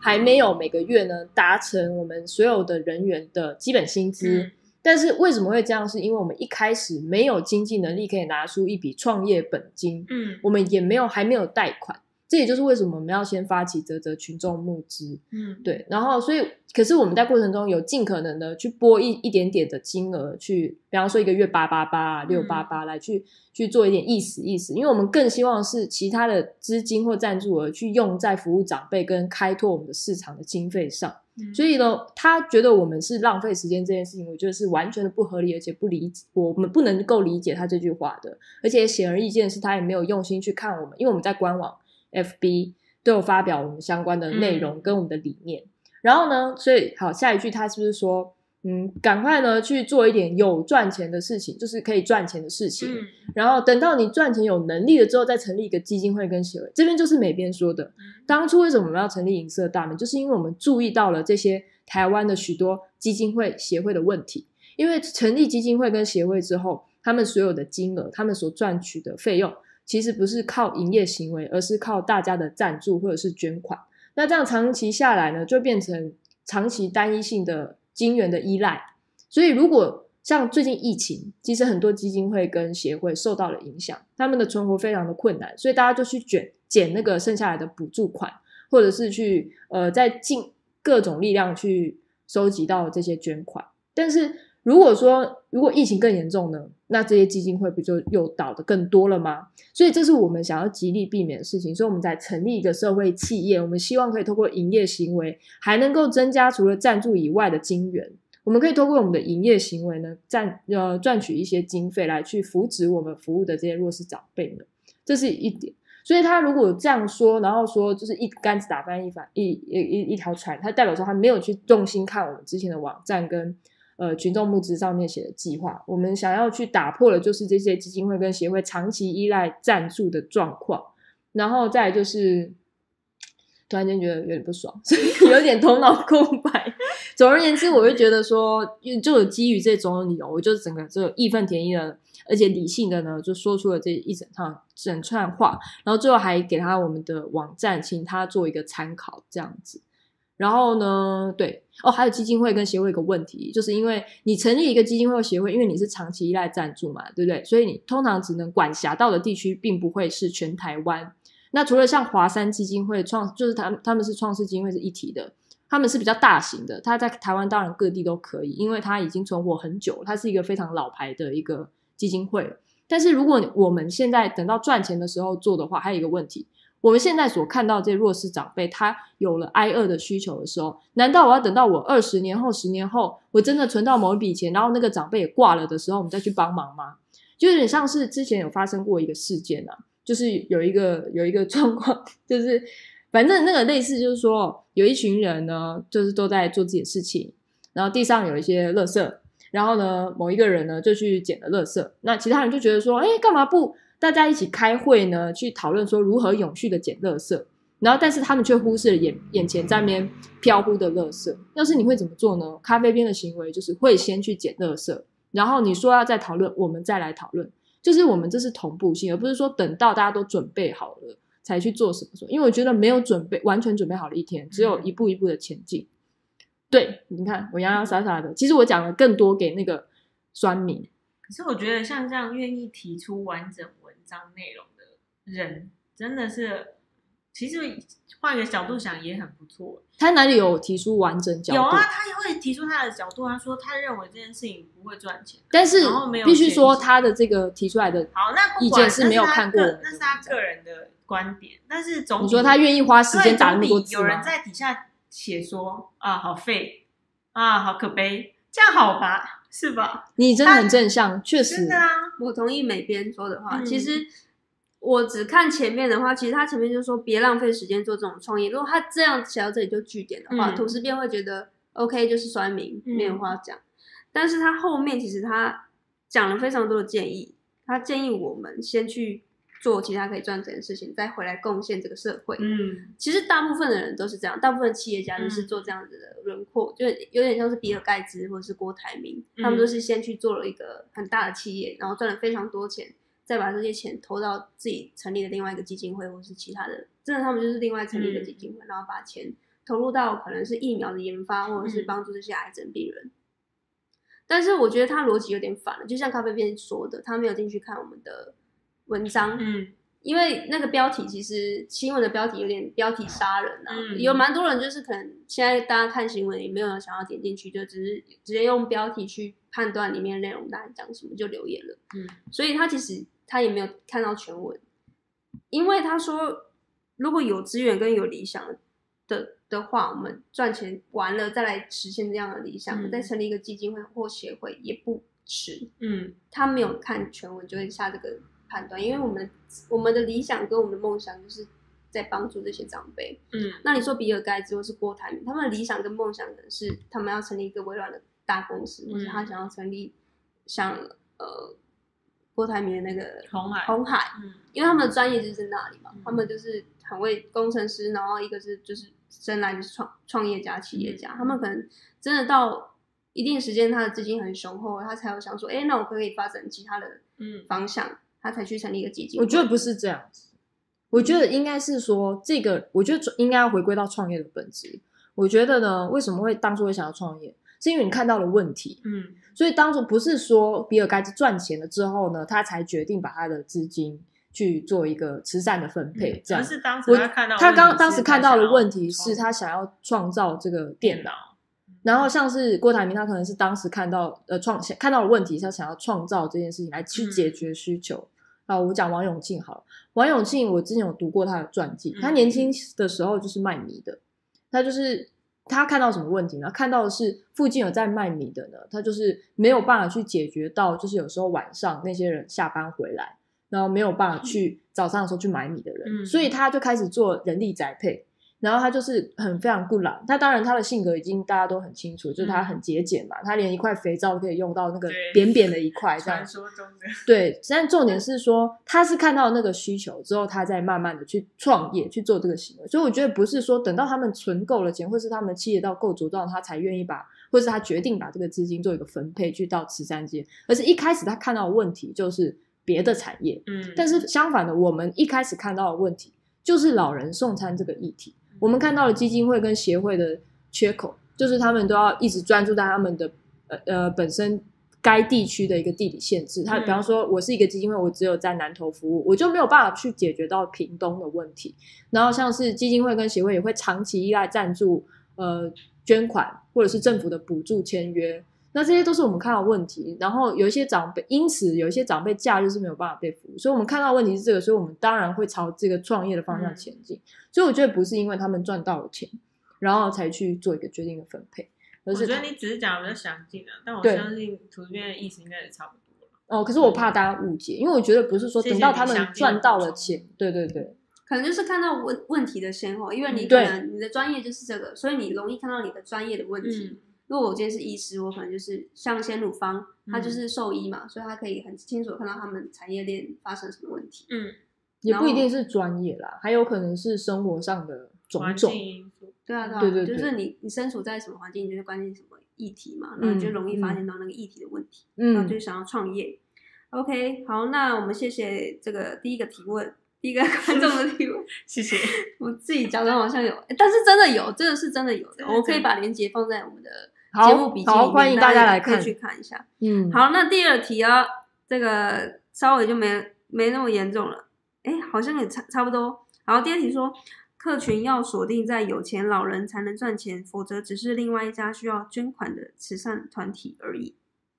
A: 还没有每个月呢达成我们所有的人员的基本薪资。但是为什么会这样？是因为我们一开始没有经济能力可以拿出一笔创业本金，
B: 嗯，
A: 我们也没有还没有贷款，这也就是为什么我们要先发起泽泽群众募资，
B: 嗯，
A: 对，然后所以可是我们在过程中有尽可能的去拨一一点点的金额去，比方说一个月八八八六八八来去去做一点意思意思，因为我们更希望是其他的资金或赞助额去用在服务长辈跟开拓我们的市场的经费上。所以呢，他觉得我们是浪费时间这件事情，我觉得是完全的不合理，而且不理解，我们不能够理解他这句话的。而且显而易见是，他也没有用心去看我们，因为我们在官网、FB 都有发表我们相关的内容跟我们的理念。然后呢，所以好，下一句他是不是说？嗯，赶快呢去做一点有赚钱的事情，就是可以赚钱的事情。然后等到你赚钱有能力了之后，再成立一个基金会跟协会。这边就是美编说的，当初为什么我们要成立银色大门，就是因为我们注意到了这些台湾的许多基金会协会的问题。因为成立基金会跟协会之后，他们所有的金额，他们所赚取的费用，其实不是靠营业行为，而是靠大家的赞助或者是捐款。那这样长期下来呢，就变成长期单一性的。金源的依赖，所以如果像最近疫情，其实很多基金会跟协会受到了影响，他们的存活非常的困难，所以大家就去卷捡那个剩下来的补助款，或者是去呃再尽各种力量去收集到这些捐款。但是如果说如果疫情更严重呢，那这些基金会不就又倒的更多了吗？所以这是我们想要极力避免的事情。所以我们在成立一个社会企业，我们希望可以通过营业行为，还能够增加除了赞助以外的金源。我们可以通过我们的营业行为呢，赚呃赚取一些经费来去扶植我们服务的这些弱势长辈们。这是一点。所以他如果这样说，然后说就是一竿子打翻一帆一一一一条船，他代表说他没有去用心看我们之前的网站跟。呃，群众募资上面写的计划，我们想要去打破的，就是这些基金会跟协会长期依赖赞助的状况，然后再就是，突然间觉得有点不爽，(laughs) 所以有点头脑空白。总而言之，我会觉得说，就有基于这种理由，我就整个这义愤填膺的，而且理性的呢，就说出了这一整套整串话，然后最后还给他我们的网站，请他做一个参考，这样子。然后呢？对哦，还有基金会跟协会一个问题，就是因为你成立一个基金会或协会，因为你是长期依赖赞助嘛，对不对？所以你通常只能管辖到的地区，并不会是全台湾。那除了像华山基金会创，就是他他们是创世基金会是一体的，他们是比较大型的，他在台湾当然各地都可以，因为它已经存活很久，它是一个非常老牌的一个基金会。但是如果我们现在等到赚钱的时候做的话，还有一个问题。我们现在所看到这些弱势长辈，他有了挨饿的需求的时候，难道我要等到我二十年后、十年后，我真的存到某一笔钱，然后那个长辈也挂了的时候，我们再去帮忙吗？就有点像是之前有发生过一个事件啊，就是有一个有一个状况，就是反正那个类似，就是说有一群人呢，就是都在做自己的事情，然后地上有一些垃圾，然后呢，某一个人呢就去捡了垃圾，那其他人就觉得说，哎，干嘛不？大家一起开会呢，去讨论说如何永续的捡垃圾，然后但是他们却忽视了眼眼前在边飘忽的垃圾。要是你会怎么做呢？咖啡边的行为就是会先去捡垃圾，然后你说要再讨论，我们再来讨论，就是我们这是同步性，而不是说等到大家都准备好了才去做什么。因为我觉得没有准备完全准备好的一天，只有一步一步的前进。对，你看我洋洋洒洒的，其实我讲了更多给那个酸民。
B: 可是我觉得像这样愿意提出完整文章内容的人，真的是，其实换个角度想也很不错。
A: 他哪里有提出完整角度？
B: 有啊，他也会提出他的角度。他说他认为这件事情不会赚钱，
A: 但是必须说他的这个提出来的，
B: 好，那不
A: 意见是没有看过
B: 那是他个人的观点，但是总
A: 你
B: 比
A: 说他愿意花时间打那么多字吗？
B: 有人在底下写说啊，好废啊，好可悲，这样好吧？是吧？
A: 你真的很正向，确实
B: 真的啊，
C: 我同意美编说的话。
B: 嗯
C: 其实我只看前面的话，其实他前面就说别浪费时间做这种创业。如果他这样写到这里就据点的话，
B: 嗯
C: 土司便会觉得 OK 就是酸民，
B: 嗯
C: 没有话讲。但是他后面其实他讲了非常多的建议，他建议我们先去做其他可以赚钱的事情，再回来贡献这个社会。
B: 嗯。
C: 其实大部分的人都是这样，大部分企业家都是做这样子的轮廓，就有点像是比尔盖茨或者是郭台铭，他们都是先去做了一个很大的企业，然后赚了非常多钱，再把这些钱投到自己成立的另外一个基金会或是其他的，真的他们就是另外成立一个基金会，然后把钱投入到可能是疫苗的研发或者是帮助这些癌症病人。但是我觉得他逻辑有点反了，就像咖啡边说的，他没有进去看我们的文章，
B: 嗯。
C: 因为那个标题其实新闻的标题有点标题杀人啊，
B: 嗯。
C: 有蛮多人就是可能现在大家看新闻也没有人想要点进去，就只是直接用标题去判断里面内容大概讲什么就留言了。
B: 嗯。
C: 所以他其实他也没有看到全文，因为他说如果有资源跟有理想的的话，我们赚钱完了再来实现这样的理想，
B: 嗯。
C: 再成立一个基金会或协会也不迟。
B: 嗯。
C: 他没有看全文就会下这个判断，因为我们我们的理想跟我们的梦想就是在帮助这些长辈。
B: 嗯
C: 那你说比尔盖茨或是郭台铭，他们的理想跟梦想呢是他们要成立一个微软的大公司，或者他想要成立像呃郭台铭的那个
B: 红海
C: 红海，
B: 嗯
C: 因为他们的专业就是在那里嘛
B: 嗯，
C: 他们就是很为工程师，然后一个是就是生来就是创创业家、企业家，
B: 嗯
C: 他们可能真的到一定时间，他的资金很雄厚，他才有想说，哎，那我可以发展其他的
B: 嗯
C: 方向，他才去成立一个基金。
A: 我觉得不是这样子，我觉得应该是说这个，我觉得应该要回归到创业的本质。我觉得呢，为什么会当初会想要创业，是因为你看到了问题，
B: 嗯
A: 所以当初不是说比尔盖茨赚钱了之后呢，他才决定把他的资金去做一个慈善的分配，这样。
B: 而是当时
A: 我
B: 他看到
A: 他刚当时看到的问题是他想要创造这个电脑，
B: 脑，
A: 然后像是郭台铭，他可能是当时看到呃创看到的问题，他想要创造这件事情来去
B: 嗯
A: 解决需求。啊，我讲王永庆好了，王永庆我之前有读过他的传记，
B: 嗯
A: 他年轻的时候就是卖米的，他就是他看到什么问题呢？看到的是附近有在卖米的呢，他就是没有办法去解决到，就是有时候晚上那些人下班回来，然后没有办法去早上的时候去买米的人，
B: 嗯
A: 所以他就开始做人力宅配。然后他就是很非常固懒，他当然他的性格已经大家都很清楚，就是他很节俭嘛，他连一块肥皂都可以用到那个扁扁的一块 (laughs) 这样
B: 传。说中的
A: 对，但重点是说他是看到那个需求之后，他再慢慢的去创业去做这个行为。所以我觉得不是说等到他们存够了钱，或是他们企业到够茁壮，他才愿意把，或是他决定把这个资金做一个分配去到慈善界，而是一开始他看到的问题就是别的产业，
B: 嗯，
A: 但是相反的，我们一开始看到的问题就是老人送餐这个议题。我们看到了基金会跟协会的缺口，就是他们都要一直专注在他们的呃呃本身该地区的一个地理限制。他
B: 嗯
A: 比方说，我是一个基金会，我只有在南投服务，我就没有办法去解决到屏东的问题。然后像是基金会跟协会也会长期依赖赞助、呃捐款或者是政府的补助签约。那这些都是我们看到的问题，然后有一些长辈，因此有一些长辈假日是没有办法被服务，所以我们看到的问题是这个，所以我们当然会朝这个创业的方向
B: 嗯
A: 前进。所以我觉得不是因为他们赚到了钱，然后才去做一个决定的分配，而是
B: 我觉得你只是讲的比较详尽啊，但我相信图片的意思应该也差不多了。
A: 哦，可是我怕大家误解，因为我觉得不是说等到他们赚到了钱，对对对，
C: 可能就是看到问问题的先后，因为你可能你的专业就是这个，所以你容易看到你的专业的问题。
B: 嗯
C: 如果我今天是医师，我可能就是像鲜乳方，他
B: 嗯
C: 就是兽医嘛，所以他可以很清楚地看到他们产业链发生什么问题。
B: 嗯，
A: 也不一定是专业啦，还有可能是生活上的种
B: 环
A: 种
B: 境。因素，
C: 对啊，对啊，
A: 对对对
C: 就是你你身处在什么环境，你就会关心什么议题嘛，
A: 嗯
C: 然后你就容易发现到那个议题的问题，然后
A: 嗯
C: 就想要创业。OK，好，那我们谢谢这个第一个提问。第一个观众的提问，(laughs)
B: 谢谢。
C: 我自己假装好像有，但是真的有，这个是真的有的。我可以把链接放在我们的节目笔记里面，
A: 欢迎大家来看，
C: 去看一下。
A: 嗯，
C: 好，那第二题啊，这个稍微就没没那么严重了。哎，好像也差差不多。然后第二题说，客群要锁定在有钱老人才能赚钱，否则只是另外一家需要捐款的慈善团体而已。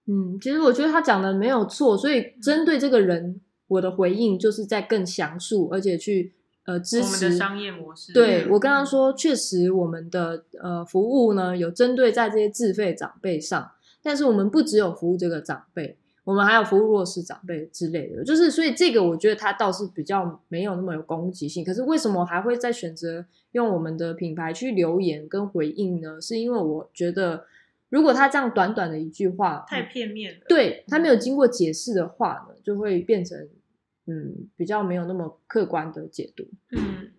A: 嗯，其实我觉得他讲的没有错，所以针对这个人。我的回应就是在更详述，而且去呃支持
B: 商业模式。
A: 对我跟他说，确实我们的呃服务呢有针对在这些自费长辈上，但是我们不只有服务这个长辈，我们还有服务弱势长辈之类的。就是所以这个我觉得他倒是比较没有那么有攻击性。可是为什么还会再选择用我们的品牌去留言跟回应呢？是因为我觉得。如果他这样短短的一句话
B: 太片面了，
A: 对他没有经过解释的话呢，就会变成嗯比较没有那么客观的解读。
C: 嗯，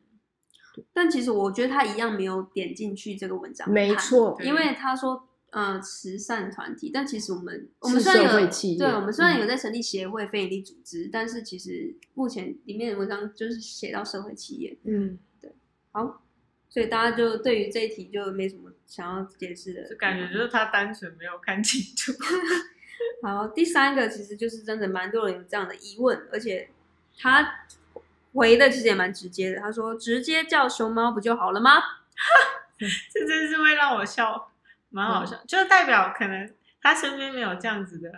C: 但其实我觉得他一样没有点进去这个文章，
A: 没错，
C: 因为他说呃慈善团体，但其实我们我们虽然有对，我们虽然有在成立协会非营利组织，但是其实目前里面的文章就是写到社会企业。
A: 嗯，
C: 对，好。所以大家就对于这一题就没什么想要解释的，
B: 就感觉就是他单纯没有看清楚。(laughs)
C: 好，第三个其实就是真的蛮多人有这样的疑问，而且他回的其实也蛮直接的。他说：“直接叫熊猫不就好了吗？(laughs) ”
B: 这真是会让我笑，蛮好笑，就代表可能他身边没有这样子的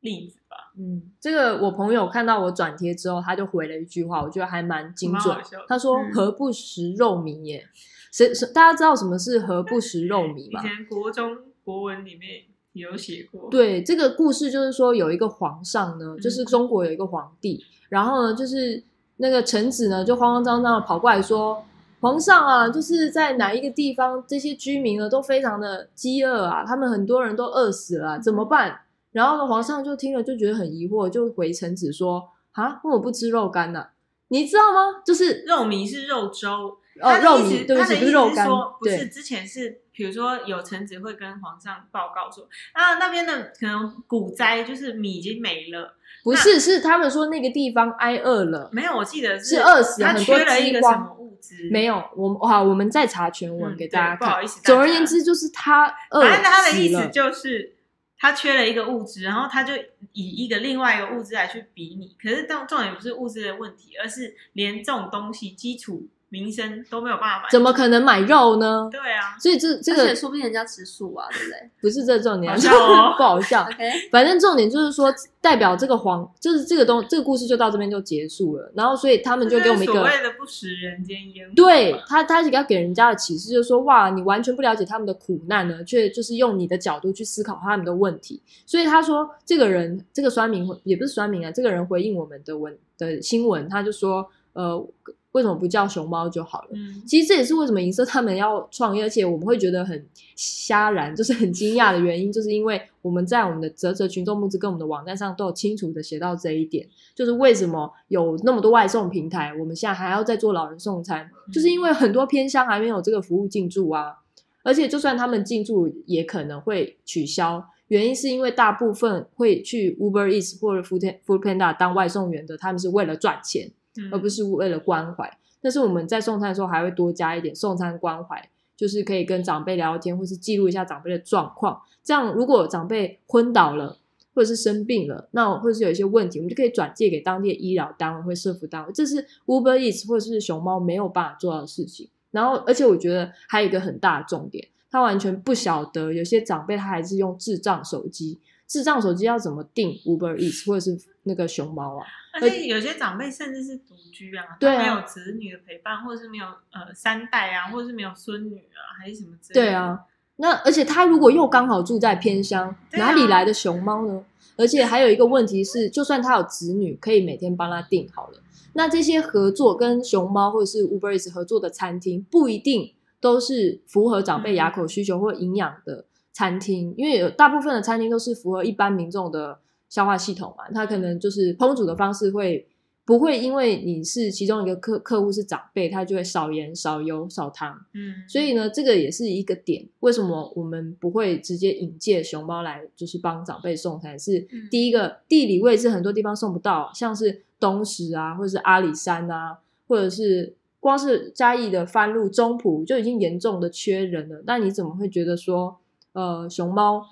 B: 例子吧。
A: 嗯，这个我朋友看到我转贴之后，他就回了一句话，我觉得还蛮精准。他说：“何不食肉糜耶？”谁谁大家知道什么是何不食肉糜 (laughs) 吗？
B: 以前国中国文里面有写过。
A: 对，这个故事就是说有一个皇上呢，就是中国有一个皇帝，然后呢，就是那个臣子呢就慌慌张张的跑过来说：“皇上啊，就是在哪一个地方，这些居民呢都非常的饥饿啊，他们很多人都饿死了，怎么办？”然后呢，皇上就听了就觉得很疑惑，就回臣子说：“啊，为什么不吃肉干呢？你知道吗？就是
B: 肉糜是肉粥。”
A: 哦，肉糜，对不起，不是肉干，
B: 不是之前是，比如说有臣子会跟皇上报告说，啊，那边的可能谷灾就是米已经没了，
A: 不是，是他们说那个地方挨饿了，
B: 没有，我记得
A: 是饿死，
B: 他缺了一个什么物资，
A: 没有，我好，我们再查全文给大家看，
B: 不好意思，
A: 总而言之就是他饿
B: 反正他的意思就是他缺了一个物质，然后他就以一个另外一个物质来去比拟，可是重重点不是物质的问题，而是连这种东西基础。民生都没有办法买，
A: 怎么可能买肉呢？
B: 对啊，
A: 所以这这个
C: 说不定人家吃素啊，对不对？
A: 不是这重点，
B: 好笑哦，(laughs)
A: 不好笑。(laughs) 反正重点就是说，代表这个黄，就是这个东，这个故事就到这边就结束了。然后，所以他们就给我们一个
B: 所谓的不食人间烟火。
A: 对他，他要给人家的启示就是说，哇，你完全不了解他们的苦难呢，却就是用你的角度去思考他们的问题。所以他说，这个人，这个酸民也不是酸民啊，这个人回应我们的文的新闻，他就说，呃。为什么不叫熊猫就好了？嗯，其实这也是为什么银色他们要创业，而且我们会觉得很瞎然，就是很惊讶的原因，就是因为我们在我们的泽泽群众募资跟我们的网站上都有清楚的写到这一点，就是为什么有那么多外送平台，我们现在还要再做老人送餐，就是因为很多偏乡还没有这个服务进驻啊，而且就算他们进驻，也可能会取消，原因是因为大部分会去 Uber Eats 或者 Food Food Panda 当外送员的，他们是为了赚钱。而不是为了关怀，但是我们在送餐的时候还会多加一点送餐关怀，就是可以跟长辈聊天，或是记录一下长辈的状况。这样，如果长辈昏倒了，或者是生病了，那或者是有一些问题，我们就可以转介给当地的医疗单位或社服单位。这是 Uber Eats 或者是熊猫没有办法做到的事情。然后，而且我觉得还有一个很大的重点，他完全不晓得有些长辈他还是用智障手机。智障手机要怎么订 Uber Eats 或者是那个熊猫啊？
B: 而且有些长辈甚至是独居啊，对没有子女的陪伴，或者是没有呃三代啊，或者是没有孙女啊，还是什么之类
A: 的。对啊，那而且他如果又刚好住在偏乡，哪里来的熊猫呢？而且还有一个问题是，就算他有子女，可以每天帮他订好了，那这些合作跟熊猫或者是 Uber Eats 合作的餐厅，不一定都是符合长辈牙口需求或营养的。餐厅，因为有大部分的餐厅都是符合一般民众的消化系统嘛，它可能就是烹煮的方式会不会因为你是其中一个客客户是长辈，他就会少盐、少油、少糖。
B: 嗯，
A: 所以呢，这个也是一个点。为什么我们不会直接引介熊猫来，就是帮长辈送餐？是
B: 嗯
A: 第一个，地理位置很多地方送不到，像是东石啊，或者是阿里山啊，或者是光是嘉义的番路、中埔就已经严重的缺人了。那你怎么会觉得说，呃，熊猫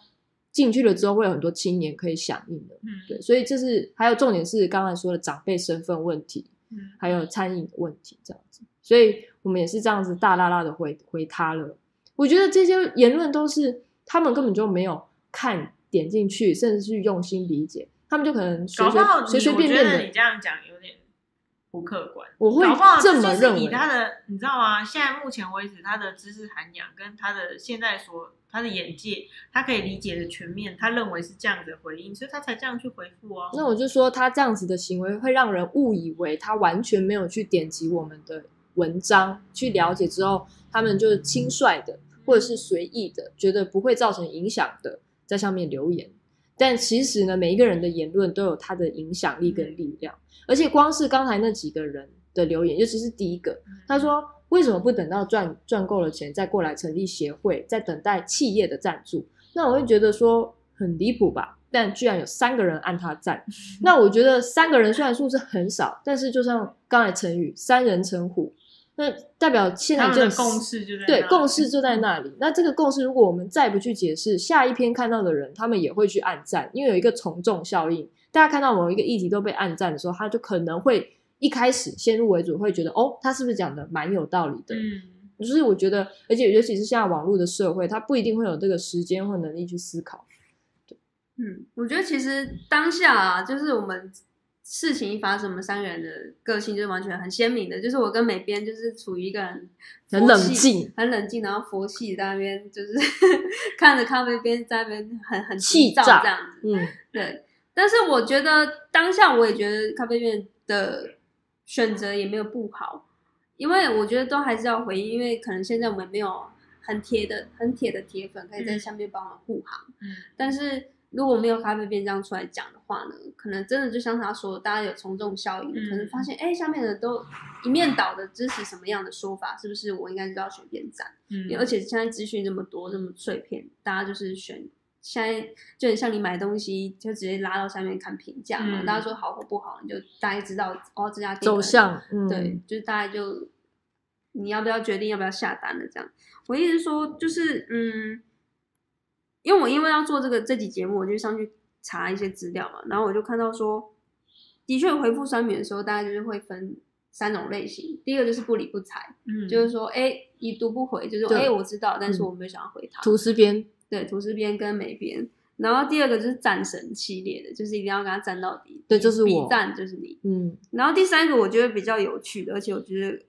A: 进去了之后会有很多青年可以响应的？
B: 嗯，
A: 对，所以这是还有重点是刚才说的长辈身份问题。
B: 嗯，
A: 还有餐饮的问题这样子，所以我们也是这样子大拉拉的回回他了。我觉得这些言论都是他们根本就没有看点进去，甚至是用心理解，他们就可能随随随随便便
B: 我觉得你
A: 的，
B: 这样讲有点不客观。
A: 我会这么认为。
B: 以他的，你知道吗？现在目前为止，他的知识涵养跟他的现在所他的眼界，他可以理解的全面，他认为是这样子的回应，所以他才这样去回复哦。
A: 那我就说他这样子的行为会让人误以为他完全没有去点击我们的文章去了解之后，他们就是轻率的或者是随意的，觉得不会造成影响的在上面留言。但其实呢，每一个人的言论都有他的影响力跟力量，而且光是刚才那几个人的留言，尤其是第一个，他说为什么不等到赚赚够了钱再过来成立协会，再等待企业的赞助？那我会觉得说很离谱吧。但居然有三个人按他赞，那我觉得三个人虽然数字很少，但是就像刚才成语“三人成虎”，那代表现在这
B: 个共识就在
A: 对共识就在那里。那这个共识，如果我们再不去解释，下一篇看到的人，他们也会去按赞，因为有一个从众效应。大家看到某一个议题都被暗赞的时候，他就可能会一开始先入为主，会觉得哦，他是不是讲的蛮有道理的？
B: 嗯，
A: 就是我觉得，而且尤其是现在网络的社会，他不一定会有这个时间或能力去思考。
C: 嗯，我觉得其实当下啊，就是我们事情一发生，我们三个人的个性就是完全很鲜明的。就是我跟美编就是处于一个很
A: 很冷静
C: 很冷静，然后佛系在那边就是 (laughs) 看着咖啡边在那边很很
A: 气炸
C: 这样子。
A: 嗯，
C: 对，但是我觉得当下我也觉得咖啡店的选择也没有不好，因为我觉得都还是要回应，因为可能现在我们没有很铁的、很铁的铁粉可以在下面帮我们护航。
B: 嗯，
C: 但是如果没有咖啡店这样出来讲的话呢，可能真的就像他说，大家有从众效应，
B: 嗯
C: 可能发现哎，下面的人都一面倒的支持什么样的说法，是不是我应该就要选边站？
B: 嗯，
C: 而且现在资讯这么多，这么碎片，大家就是选。现在就很像你买东西，就直接拉到下面看评价嘛，
B: 嗯
C: 大家说好或不好，你就大概知道哦这家店
A: 走向，嗯，
C: 对，就是大概就你要不要决定要不要下单的这样。我意思说，就是嗯，因为我因为要做这个这集节目，我就上去查一些资料嘛，然后我就看到说，的确回复酸民的时候，大家就是会分三种类型。第一个就是不理不睬，
B: 嗯，
C: 就是说，哎，已读不回，就是哎，我知道，但是
A: 嗯
C: 我没有想要回他。
A: 图司边，
C: 对，图司边跟美边。然后第二个就是战神系列的，就是一定要跟他战到底。
A: 对就是
C: 比
A: 我
C: 战就是你。
A: 嗯，
C: 然后第三个我觉得比较有趣的，而且我觉得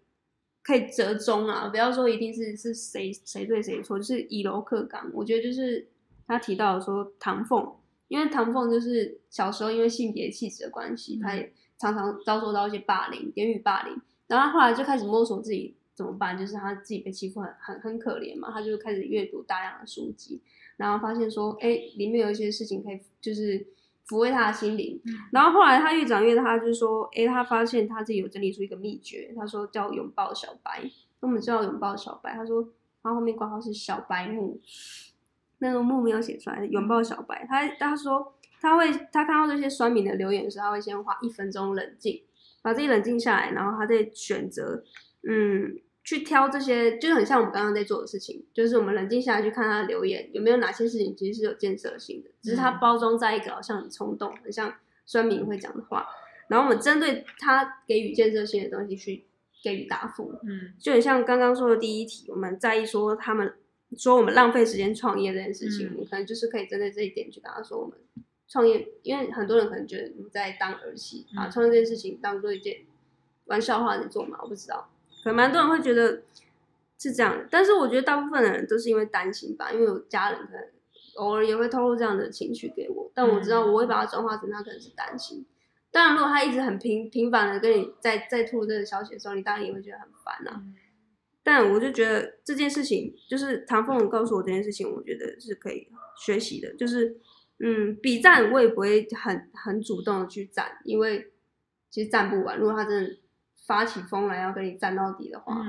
C: 可以折中啊，不要说一定是是谁谁对谁错，就是以柔克刚。我觉得就是他提到的说唐凤，因为唐凤就是小时候因为性别气质的关系，
B: 嗯
C: 他也常常遭受到一些霸凌，言语霸凌，然后他后来就开始摸索自己怎么办，就是他自己被欺负很很很可怜嘛，他就开始阅读大量的书籍，然后发现说，哎，里面有一些事情可以就是抚慰他的心灵。
B: 嗯
C: 然后后来他越长越大，他就说，哎，他发现他自己有整理出一个秘诀，他说叫拥抱小白。我们知道拥抱小白，他说他后面挂号是小白木，那个木没有写出来，拥抱小白。他他说他会他看到这些酸民的留言的时候，他会先花一分钟冷静，把自己冷静下来，然后他再选择，嗯，去挑这些，就是很像我们刚刚在做的事情，就是我们冷静下来去看他的留言，有没有哪些事情其实是有建设性的，只是他
B: 嗯。
C: 包装在一个好像很冲动、很像酸民会讲的话，然后我们针对他给予建设性的东西去给予答复，
B: 嗯。
C: 就很像刚刚说的第一题，我们在意说他们说我们浪费时间创业这件事情，
B: 嗯
C: 我们可能就是可以针对这一点去跟他说，我们创业，因为很多人可能觉得你在当儿戏，把
B: 嗯
C: 创业这件事情当做一件玩笑话在做嘛，我不知道，可能蛮多人会觉得是这样的，但是我觉得大部分的人都是因为担心吧，因为有家人可能偶尔也会透露这样的情绪给我，但我知道我会把它转化成他可能是担心。当然，如果他一直很频频繁的跟你在在吐这个消息的时候，你当然也会觉得很烦啊。
B: 嗯
C: 但我就觉得这件事情，就是唐凤告诉我这件事情，我觉得是可以学习的。就是，嗯，比赞我也不会很很主动的去赞，因为其实赞不完。如果他真的发起疯来要跟你战到底的话，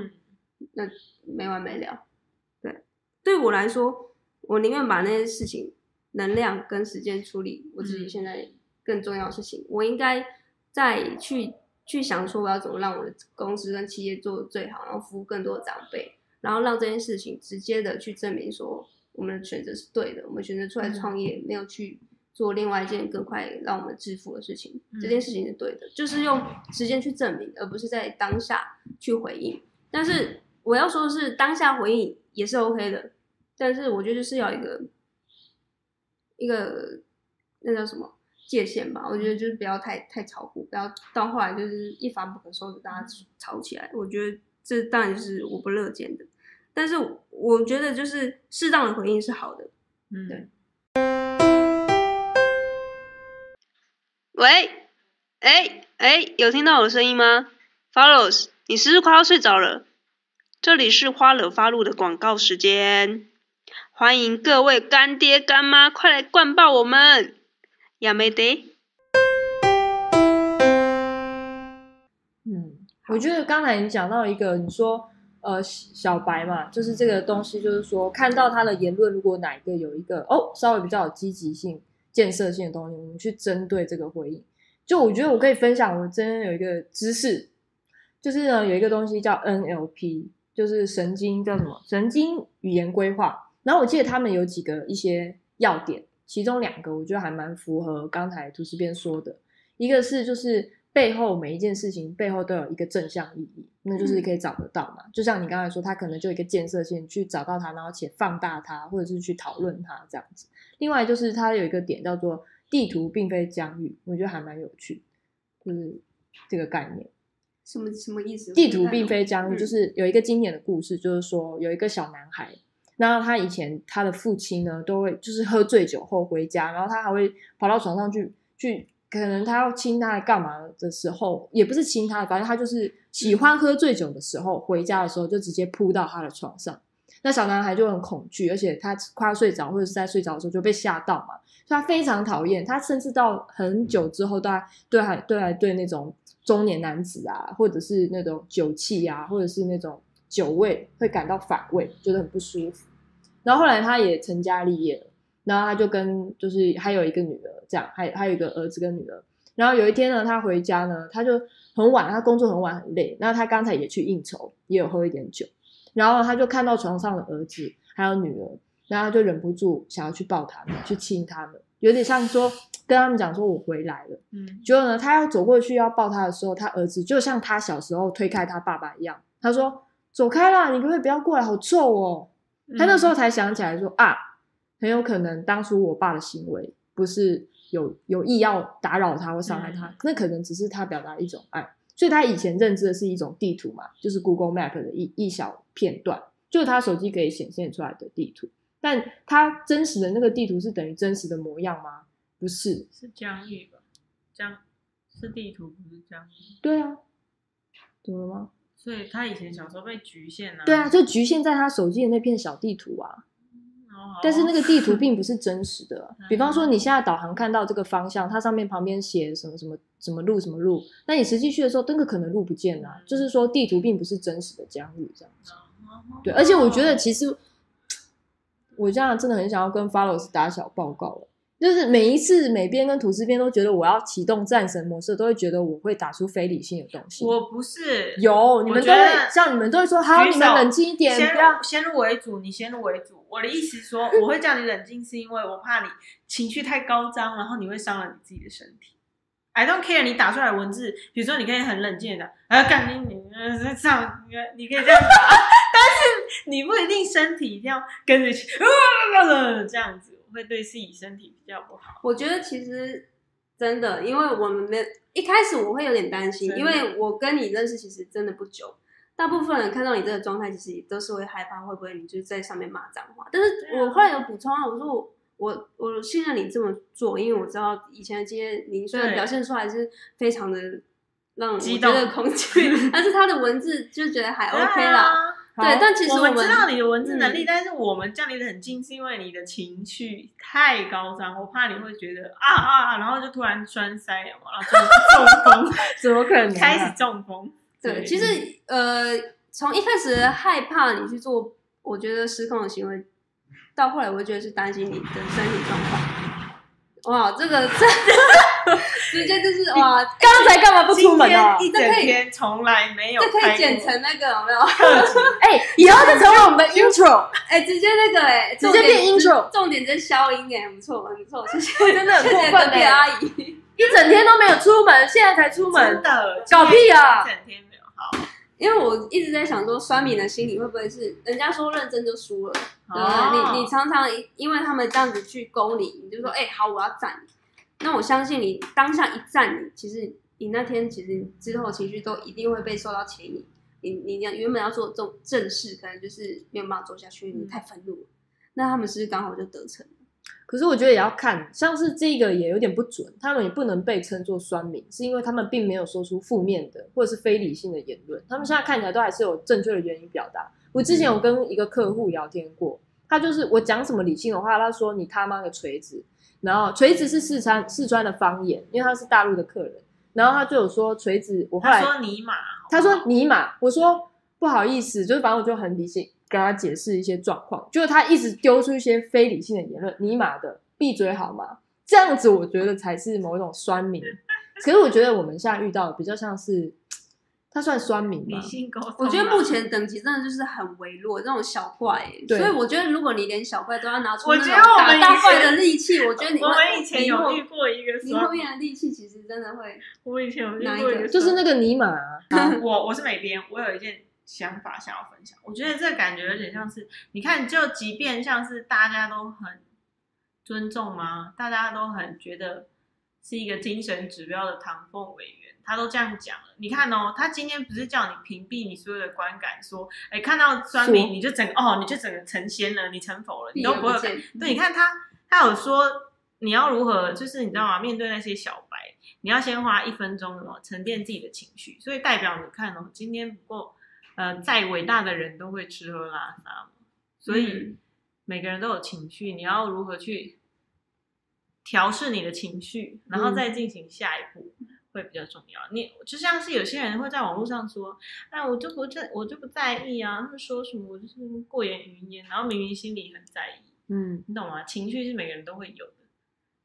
C: 那没完没了。对，对我来说，我宁愿把那些事情、能量跟时间处理我自己现在更重要的事情。我应该再去去想说，我要怎么让我的公司跟企业做的最好，然后服务更多的长辈，然后让这件事情直接的去证明说我们的选择是对的，我们选择出来创业，没有去。做另外一件更快让我们致富的事情，这件事情是对的，就是用时间去证明，而不是在当下去回应。但是我要说的是，当下回应也是 OK 的，但是我觉得就是要一个一个那叫什么界限吧。我觉得就是不要太太超过，不要到后来就是一发不可收拾，大家吵起来。我觉得这当然就是我不乐见的。但是我觉得就是适当的回应是好的，嗯，对。喂，哎哎，有听到我的声音吗？Follows，你是不是快要睡着了？这里是花惹发露的广告时间，欢迎各位干爹干妈快来灌爆我们，亚美得。
A: 嗯，我觉得刚才你讲到一个，你说呃小白嘛，就是这个东西，就是说看到他的言论，如果哪一个有一个哦稍微比较有积极性。建设性的东西，我们去针对这个回应。就我觉得我可以分享，我真有一个知识，就是呢有一个东西叫 NLP，就是神经叫什么？神经语言规划。然后我记得他们有几个一些要点，其中两个我觉得还蛮符合刚才图师边说的，一个是就是。背后每一件事情背后都有一个正向意义，那就是可以找得到嘛。就像你刚才说，他可能就一个建设性去找到它，然后且放大它，或者是去讨论它这样子。另外就是它有一个点叫做地图并非疆域，我觉得还蛮有趣，就是这个概念。
C: 什么什么意思？
A: 地图并非疆域，就是有一个经典的故事，就是说有一个小男孩，然后他以前他的父亲呢都会就是喝醉酒后回家，然后他还会跑到床上去去。可能他要亲他干嘛的时候，也不是亲他，反正他就是喜欢喝醉酒的时候，回家的时候就直接扑到他的床上。那小男孩就很恐惧，而且他快要睡着或者是在睡着的时候就被吓到嘛，所以他非常讨厌。他甚至到很久之后，都对还对还对那种中年男子啊，或者是那种酒气啊，或者是那种酒味会感到反胃，觉得很不舒服。然后后来他也成家立业了。然后他就跟就是还有一个女儿，这样还还有一个儿子跟女儿。然后有一天呢，他回家呢，他就很晚，他工作很晚很累。那他刚才也去应酬，也有喝一点酒。然后他就看到床上的儿子还有女儿，然后就忍不住想要去抱他们，去亲他们，有点像说跟他们讲说我回来了。嗯。结果呢，他要走过去要抱他的时候，他儿子就像他小时候推开他爸爸一样，他说：“走开啦，你可不可以不要过来？好臭哦。”他那时候才想起来说啊。很有可能当初我爸的行为不是有有意要打扰他或伤害他，那可能只是他表达一种爱，所以他以前认知的是一种地图嘛，就是 Google Map 的一一小片段，就是他手机可以显现出来的地图，但他真实的那个地图是等于真实的模样吗？不是，
B: 是疆域吧？疆是地图，不是疆域。
A: 对啊，怎么了吗？
B: 所以他以前小时候被局限了。
A: 对啊，就局限在他手机的那片小地图啊。但是那个地图并不是真实的。(laughs) 比方说，你现在导航看到这个方向，它上面旁边写什么什么什么路什么路，那你实际去的时候，那个可能路不见了。就是说，地图并不是真实的疆域这样子。对，而且我觉得其实我这样真的很想要跟 Follows 打小报告了。就是每一次美编跟吐司编都觉得我要启动战神模式，都会觉得我会打出非理性的东西。
B: 我不是
A: 有你们都会像你们都会说好，你们冷静一点，
B: 先入先入为主，你先入为主。我的意思说，我会叫你冷静，是因为我怕你情绪太高涨，然后你会伤了你自己的身体。I don't care，你打出来文字，比如说你可以很冷静的，啊，干你你这样，你你可以这样打，(laughs) 但是你不一定身体一定要跟着去，这样子。会对自己身体比较不好。
C: 我觉得其实真的，因为我们的一开始我会有点担心，因为我跟你认识其实真的不久，大部分人看到你这个状态，其实都是会害怕，会不会你就在上面骂脏话？但是我后来有补充啊，我说我我我信任你这么做，因为我知道以前的经验你虽然表现出来是非常的让我觉得恐惧，(laughs) 但是他的文字就觉得还 OK 啦。对，但其实
B: 我
C: 们
B: 知道你的文字能力，
C: 嗯
B: 但是我们降离的很近，是因为你的情绪太高涨，我怕你会觉得啊啊，啊然后就突然栓塞，然后就中风，(laughs)
A: 怎么可能啊？
B: 开始中风。
C: 对，其实呃，从一开始害怕你去做，我觉得失控的行为，到后来我会觉得是担心你的身体状况。哇，这个这直接就是哇，
A: 刚刚才干嘛不出门啊？
B: 一整天从来没有
C: 这可以剪成那个有没有？(laughs)
A: 哎，以后就成为我们的 intro，(laughs)
C: 哎，直接那个哎，
A: 直接变 intro
C: 重点在消音哎，很不错，很不错，谢谢，
A: 真的很
C: 谢
A: 过分
C: 谢隔壁
A: 哎
C: 阿姨。
A: 一整天都没有出门，现在才出
B: 真
A: 门，
B: 的
A: 搞屁啊
B: 一整天没有好。
C: 因为我一直在想说，酸敏的心理会不会是人家说认真就输了，对不对？
B: 哦
C: 你你常常因为他们这样子去勾你，你就说，哎、好，我要赞你。那我相信你当下一赞你，其实你那天其实之后情绪都一定会被受到牵引。你你你原本要做这种正事，可能就是没有办法做下去，你太愤怒了。那他们是不是刚好就得逞了？
A: 可是我觉得也要看，像是这个也有点不准，他们也不能被称作酸民，是因为他们并没有说出负面的或者是非理性的言论，他们现在看起来都还是有正确的原因表达。我之前有跟一个客户聊天过，他就是我讲什么理性的话，他说你他妈个锤子，然后锤子是四川四川的方言，因为他是大陆的客人，然后他就有说锤子，我后来
B: 他说尼玛，
A: 他说尼玛，我说不好意思，就是反正我就很理性跟他解释一些状况，就是他一直丢出一些非理性的言论，尼玛的，闭嘴好吗？这样子我觉得才是某一种酸民。可是我觉得我们现在遇到的比较像是，他算酸民吗
B: 理？性沟通啊。
C: 我觉得目前等级真的就是很微弱，这种小怪、欸。
A: 对
C: 所以我觉得如果你连小怪都要拿出
B: 我
C: 那种
B: 觉得我们
C: 打大怪的力气，我觉得你
B: 我们以前有遇过一个
C: 你后，面的力气其实真的会，
B: 我以前有遇过一个，
A: 就是那个尼玛、啊，
B: 我我是美编，我有一件想法想要分享。我觉得这个感觉有点像是，你看，就即便像是大家都很尊重吗？大家都很觉得是一个精神指标的唐凤委员，他都这样讲了。你看哦，他今天不是叫你屏蔽你所有的观感，说，哎，看到酸
A: 说
B: 民你就整个哦，你就整个成仙了，你成佛了，你都不会。对，你看他，他有说你要如何，就是你知道吗？面对那些小白，你要先花一分钟哦，沉淀自己的情绪。所以代表你看哦，今天不过，呃，再伟大的人都会吃喝拉撒嘛，所以
C: 嗯
B: 每个人都有情绪，你要如何去调试你的情绪，然后
A: 嗯
B: 再进行下一步。会比较重要。你就像是有些人会在网络上说，哎，我就不在，我就不在意啊，他们说什么我就是过眼云烟，然后明明心里很在意。
A: 嗯，
B: 你懂吗？情绪是每个人都会有的，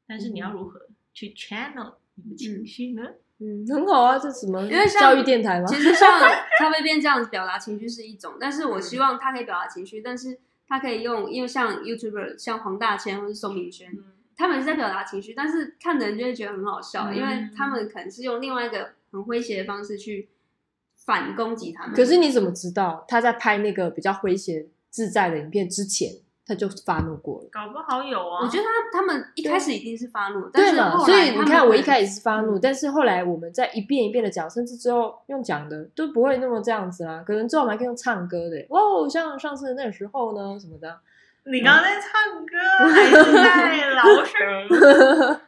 B: 但是你要如何去 channel 你的情绪呢？
A: 嗯，很好啊，这什么
C: 因为像
A: 教育电台吗？
C: 其实像 (laughs) 咖啡店这样子表达情绪是一种，但是我希望他可以表达情绪，但是他可以用，因为像 YouTuber 像黄大千或是宋明轩，
B: 嗯，
C: 他们是在表达情绪，但是看的人就会觉得很好笑，
B: 嗯
C: 因为他们可能是用另外一个很诙谐的方式去反攻击他们。
A: 可是你怎么知道他在拍那个比较诙谐自在的影片之前，他就发怒过了？
B: 搞不好有啊。
C: 我觉得他他们一开始一定是发怒，但
A: 对嘛？
C: 后
A: 所以你看，我一开始是发怒，
C: 嗯
A: 但是后来我们在一遍一遍的讲，甚至之后用讲的都不会那么这样子啦。可能之后我们还可以用唱歌的，哦，像上次那个时候呢什么的。
B: 你刚刚在唱歌还是在老舌？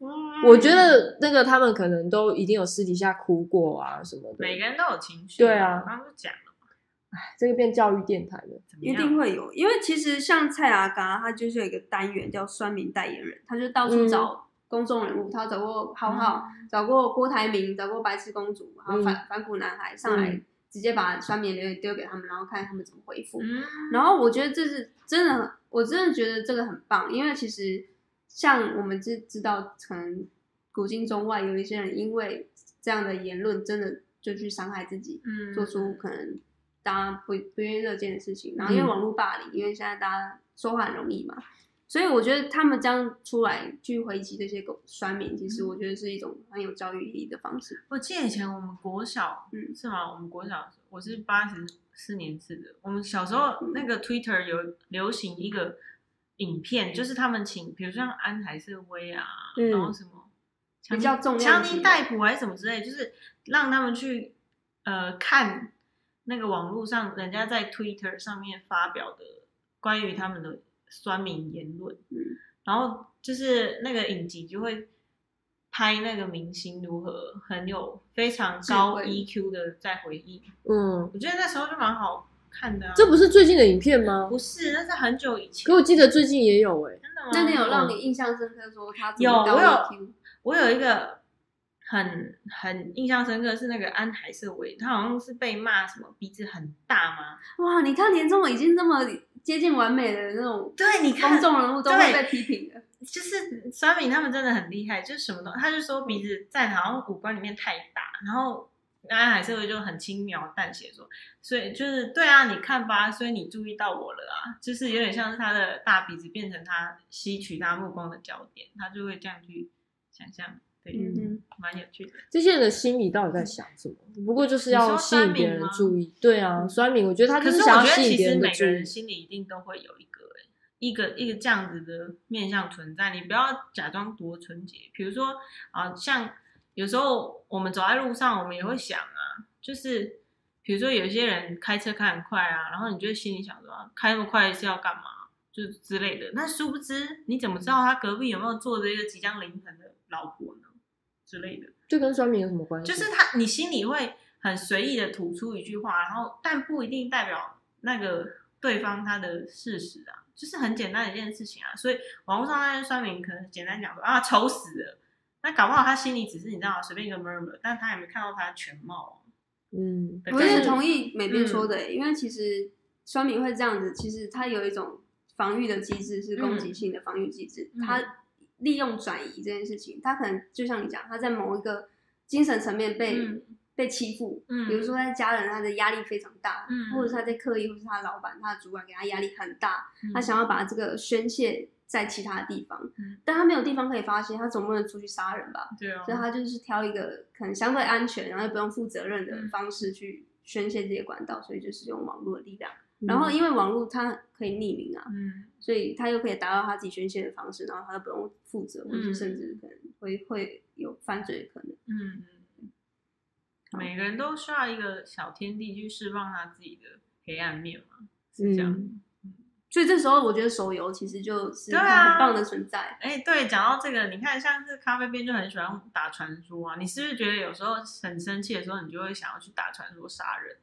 B: 嗯 (laughs)
A: 我觉得那个他们可能都一定有私底下哭过啊什么的。
B: 每个人都有情绪。
A: 对啊
B: 我刚刚就讲了，
A: 这个变教育电台了。
C: 一定会有，因为其实像蔡阿嘎，他就是有一个单元叫酸民代言人，他就到处
A: 嗯
C: 找公众人物，他找过浩浩，找过郭台铭，找过白痴公主，然后反、反骨男孩上来，
A: 嗯
C: 直接把酸民留言丢给他们，然后看他们怎么回复。
B: 嗯，
C: 然后我觉得这是真的很，我真的觉得这个很棒，因为其实像我们知知道，可能古今中外有一些人因为这样的言论，真的就去伤害自己，
B: 嗯
C: 做出可能大家不不愿意乐见的事情。然后因为
A: 嗯
C: 网络霸凌，因为现在大家说话很容易嘛，所以我觉得他们这样出来去回击这些狗酸民，其实我觉得是一种很有教育意义的方式。
B: 我记得以前我们国小，
C: 嗯
B: 是吗？我们国小，我是八十四年次的。我们小时候那个 Twitter 有流行一个影片，就是他们请，比如说像安海瑟薇啊，
A: 嗯
B: 然后什么
C: 比较重要
B: 强尼
C: 级的
B: 戴普还是什么之类，就是让他们去呃看那个网络上人家在 Twitter 上面发表的关于他们的酸民言论，
C: 嗯
B: 然后就是那个影集就会拍那个明星如何很有非常高 EQ 的在回应，
A: 嗯，
B: 我觉得那时候就蛮好看的、啊。
A: 这不是最近的影片吗？
B: 不是，那是很久以前
A: 可。我记得最近也有哎、
B: 真的吗？
C: 那你有让你印象深刻说他
B: 有我有？我有一个很很印象深刻，是那个安海瑟薇，她好像是被骂什么鼻子很大吗？
C: 哇，你看连这种已经这么接近完美的那种
B: 对，你
C: 公
B: 看，
C: 众人物都会被批评的。
B: 就是酸敏他们真的很厉害，就是什么都，他就说鼻子在好像五官里面太大，然后安海瑟薇就很轻描淡写说，所以就是对啊，你看吧，所以你注意到我了啊，就是有点像是他的大鼻子变成他吸取他目光的焦点，他就会这样去想象，对，
C: 嗯
B: 蛮有趣的。
A: 这些人的心里到底在想什么？不过就是要吸引别人注意。对啊，酸民，我觉得他就
B: 可是
A: 想要
B: 我觉得其
A: 吸引别人的
B: 实每个人。心里一定都会有一个、欸、一个一个这样子的面向存在，你不要假装多纯洁。比如说啊，像有时候我们走在路上，我们也会想啊，就是比如说有些人开车开很快啊，然后你就会心里想说，啊开那么快是要干嘛？就是之类的。那殊不知，你怎么知道他隔壁有没有坐着一个即将临盆的老婆呢？之类的。
A: 这跟酸民有什么关系？
B: 就是他，你心里会很随意的吐出一句话，然后但不一定代表那个对方他的事实啊，就是很简单的一件事情啊。所以网络上那些酸民可能简单讲说啊丑死了，那搞不好他心里只是你知道随便一个 murmur，但他也没看到他的全貌
A: 嗯，
B: 啊。
C: 我也
B: 意。
C: 同意美编说
B: 嗯
C: 的、因为其实酸民会这样子，其实他有一种防御的机制，是攻击性的防御机制。
B: 嗯
C: 他利用转移这件事情，他可能就像你讲，他在某一个精神层面被、
B: 嗯。
C: 被欺负，
B: 嗯。
C: 比如说在家人他的压力非常大，
B: 嗯。
C: 或者是他在刻意，或者是他老板、他的主管给他压力很大，
B: 嗯。
C: 他想要把这个宣泄在其他地方，
B: 嗯。
C: 但他没有地方可以发泄，他总不能出去杀人吧？
B: 对啊，
C: 所以他就是挑一个可能相对安全，然后又不用负责任的
B: 嗯。
C: 方式去宣泄这些管道，所以就是用网络的力量。
A: 嗯。
C: 然后因为网络它可以匿名啊，
B: 嗯
C: 所以他又可以达到他自己宣泄的方式，然后他又不用负责，或是
B: 嗯
C: 甚至可能会会有犯罪的可能。
B: 嗯嗯，每个人都需要一个小天地去释放他自己的黑暗面嘛，是这样。
A: 嗯
C: 所以这时候我觉得手游其实就是
B: 对啊
C: 很棒的存在。
B: 哎、对，讲到这个，你看，像是咖啡边就很喜欢打传说啊。你是不是觉得有时候很生气的时候，你就会想要去打传说杀人，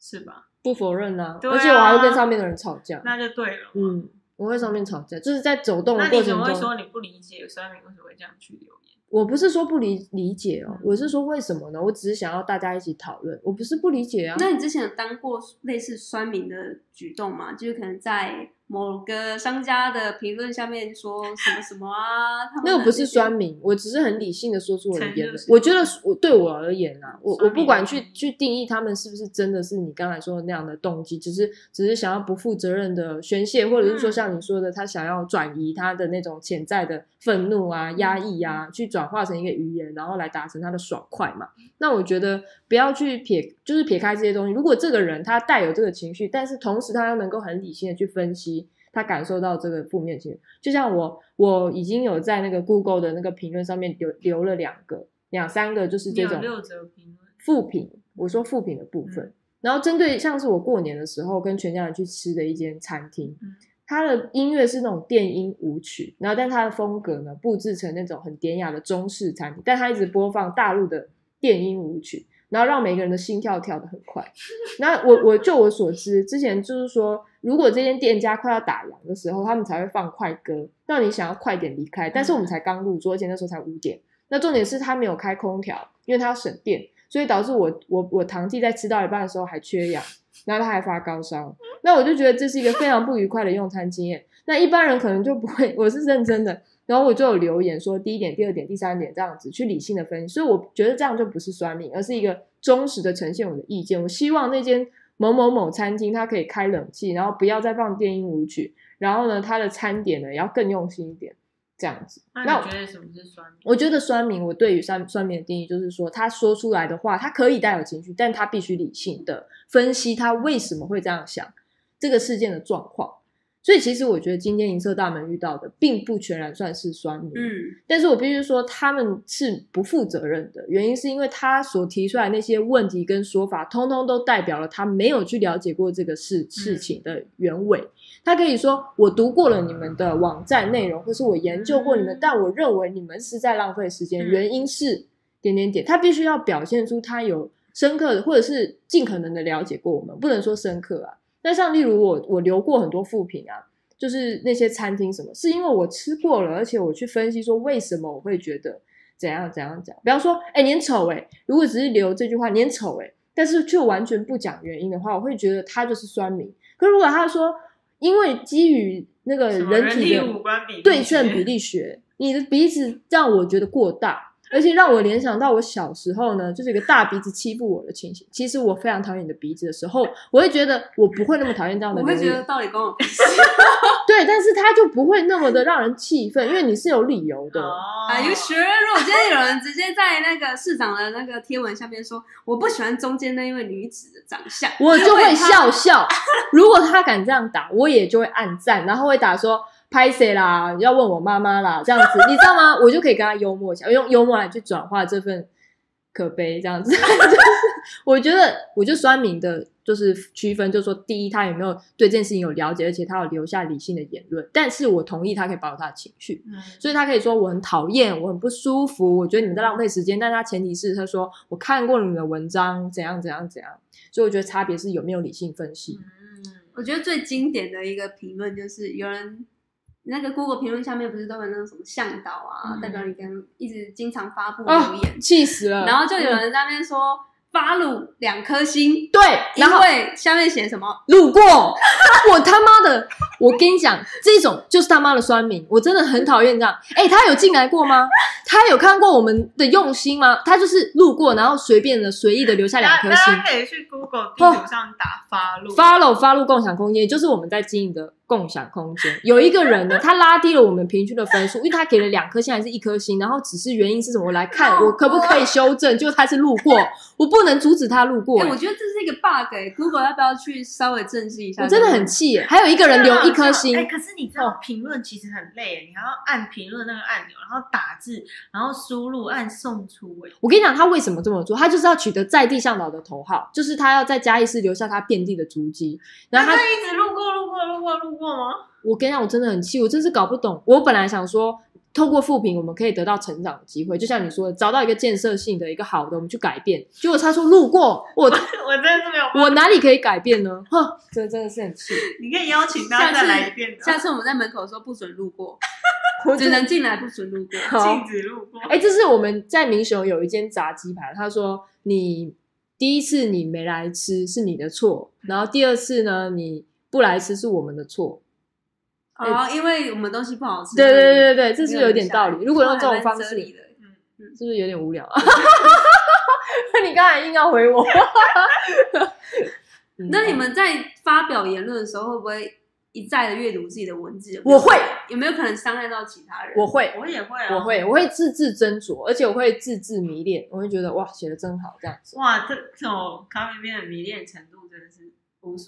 B: 是吧？
A: 不否认啊，
B: 对啊
A: 而且我还会跟上面的人吵架。
B: 那就对了。，
A: 嗯，我会上面吵架，就是在走动
B: 那
A: 的过程
B: 你怎么会说
A: 中，
B: 你不理解酸民为什么会这样去留言？
A: 我不是说不理理解哦
B: 嗯，
A: 我是说为什么呢？我只是想要大家一起讨论，我不是不理解啊。
C: 那你之前有当过类似酸民的举动吗？就是可能在某个商家的评论下面说什么什么啊？他们
A: 那个不是酸民，我只是很理性的说出我的言论。我觉得我对我而言啊，我我不管去去定义他们是不是真的是你刚才说的那样的动机，只是只是想要不负责任的宣泄，或者是说
B: 嗯
A: 像你说的，他想要转移他的那种潜在的愤怒啊、压抑啊，去转化成一个语言，然后来达成他的爽快嘛。那我觉得不要去撇，就是撇开这些东西。如果这个人他带有这个情绪，但是同时他又能够很理性的去分析他感受到这个负面情绪，就像我我已经有在那个 Google 的那个评论上面留留了两个、两三个，就是这种负评，我说负评的部分。然后针对像是我过年的时候跟全家人去吃的一间餐厅，
B: 嗯
A: 它的音乐是那种电音舞曲，然后但它的风格呢布置成那种很典雅的中式餐厅，但它一直播放大陆的电音舞曲，然后让每个人的心跳跳得很快。(laughs) 那我我就我所知，之前就是说，如果这间店家快要打烊的时候，他们才会放快歌，让你想要快点离开。但是我们才刚入桌，而且那时候才五点。那重点是他没有开空调，因为他要省电，所以导致我我我堂弟在吃到一半的时候还缺氧，然后他还发高烧。那我就觉得这是一个非常不愉快的用餐经验。那一般人可能就不会，(laughs) 我是认真的。然后我就有留言说，第一点、第二点、第三点这样子去理性的分析，所以我觉得这样就不是酸命，而是一个忠实的呈现我的意见。我希望那间某某某餐厅它可以开冷气，然后不要再放电音舞曲，然后呢，它的餐点呢也要更用心一点，这样子。
B: 那
A: 那
B: 你觉得什么是酸民？
A: 我觉得酸民，我对于酸酸民的定义就是说，他说出来的话，他可以带有情绪，但他必须理性的分析他为什么会这样想这个事件的状况。所以其实我觉得今天银色大门遇到的，并不全然算是酸民，
C: 嗯，
A: 但是我必须说他们是不负责任的，原因是因为他所提出来那些问题跟说法，通通都代表了他没有去了解过这个事事情的原委。他可以说我读过了你们的网站内容，或是我研究过你们，
B: 嗯
A: 但我认为你们是在浪费时间，
B: 嗯
A: 原因是点点点。他必须要表现出他有深刻的，或者是尽可能的了解过我们，不能说深刻啊。那像例如我我留过很多副评啊，就是那些餐厅什么，是因为我吃过了，而且我去分析说为什么我会觉得怎样怎样讲。比方说，哎，你很丑哎，如果只是留这句话你很丑哎，但是却完全不讲原因的话，我会觉得他就是酸民。可如果他说，因为基于那个人体的对称比例学，你的鼻子让我觉得过大。而且让我联想到我小时候呢，就是一个大鼻子欺负我的情形。其实我非常讨厌你的鼻子的时候，我会觉得我不会那么讨厌这样的。
C: 我会觉得道理跟我
A: 对，但是他就不会那么的让人气愤，因为你是有理由的。
C: 啊，有学如果今天有人直接在那个市长的那个贴文下面说我不喜欢中间那一位女子的长相，
A: 我就会笑笑。如果他敢这样打，我也就会暗赞，然后会打说。拍谁啦？要问我妈妈啦，这样子你知道吗？我就可以跟他幽默一下，用幽默来去转化这份可悲，这样子。(laughs) 我觉得，我就酸明的，就是区分，就是说，第一，他有没有对这件事情有了解，而且他有留下理性的言论。但是我同意他可以保留他的情绪，所以他可以说我很讨厌，我很不舒服，我觉得你们在浪费时间。但他前提是他说我看过你们的文章，怎样怎样怎样。所以我觉得差别是有没有理性分析。
C: 嗯，我觉得最经典的一个评论就是有人。那个 Google 评论下面不是都有那种什么向导啊，代表你跟一直经常发布留言，
A: 气死了。
C: 然后就有人在那边说。发露两颗星，
A: 对，
C: 因为下面写什么
A: 路过，(laughs) 我他妈的，我跟你讲，这种就是他妈的酸民，我真的很讨厌这样。哎，他有进来过吗？他有看过我们的用心吗？他就是路过，然后随便的、随意的留下两颗星。
B: 可以去 Google 地图上打发路
A: ，follow 发路共享空间，就是我们在经营的共享空间。有一个人呢，他拉低了我们平均的分数，因为他给了两颗星还是一颗星，然后只是原因是什么？我来看，我可不可以修正？就他是路过，我不。能阻止他路过。
C: 哎，我觉得这是一个 bug。哎，Google 要不要去稍微正视一下？
A: 我真的很气。还有一个人留一颗星。
B: 哎，可是你知道评论其实很累，你还要按评论那个按钮，然后打字，然后输入，按送出。哎，
A: 我跟你讲，他为什么这么做？他就是要取得在地向导的头号，就是他要在嘉义市留下他遍地的足迹。然后他
B: 一直路过，路过，路过，路过吗？
A: 我跟你讲，我真的很气，我真是搞不懂。我本来想说。透过复评，我们可以得到成长的机会。就像你说的，找到一个建设性的一个好的，我们去改变。结果他说路过，(laughs) 我我真
B: 的是没有，
A: 我哪里可以改变呢？哼，这真的是很气。
B: 你可以邀请他再来一遍。
C: 下次我们在门口说不准路过，(laughs) 只能进来不准路过，
B: 禁止路过。
A: 哎，这是我们在明雄有一间炸鸡排，他说你第一次你没来吃是你的错，然后第二次呢你不来吃是我们的错。
C: 哦，因为我们东西不好吃。
A: 对对对对这是有点道理。如果用这种方式，嗯，是不是有点无聊？那 (laughs) 你刚才硬要回我。(laughs)
C: 那你们在发表言论的时候，会不会一再的阅读自己的文字？
A: 我会。
C: 有没有可能伤害到其他人？
A: 我会，
B: 我也会，
A: 我会，我会字字斟酌，而且我会字字迷恋。我会觉得哇，写的真好，这样子。
B: 哇，这这种咖啡边的迷恋程度真的是。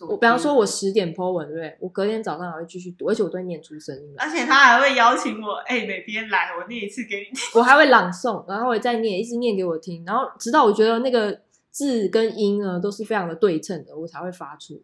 A: 我比方说，我十点 po 文，对不对？我隔天早上还会继续读，而且我都会念出声音
B: 而且他还会邀请我，哎，每天来，我念一次给你听。
A: 我还会朗诵，然后我再念，一直念给我听，然后直到我觉得那个字跟音呢都是非常的对称的，我才会发出。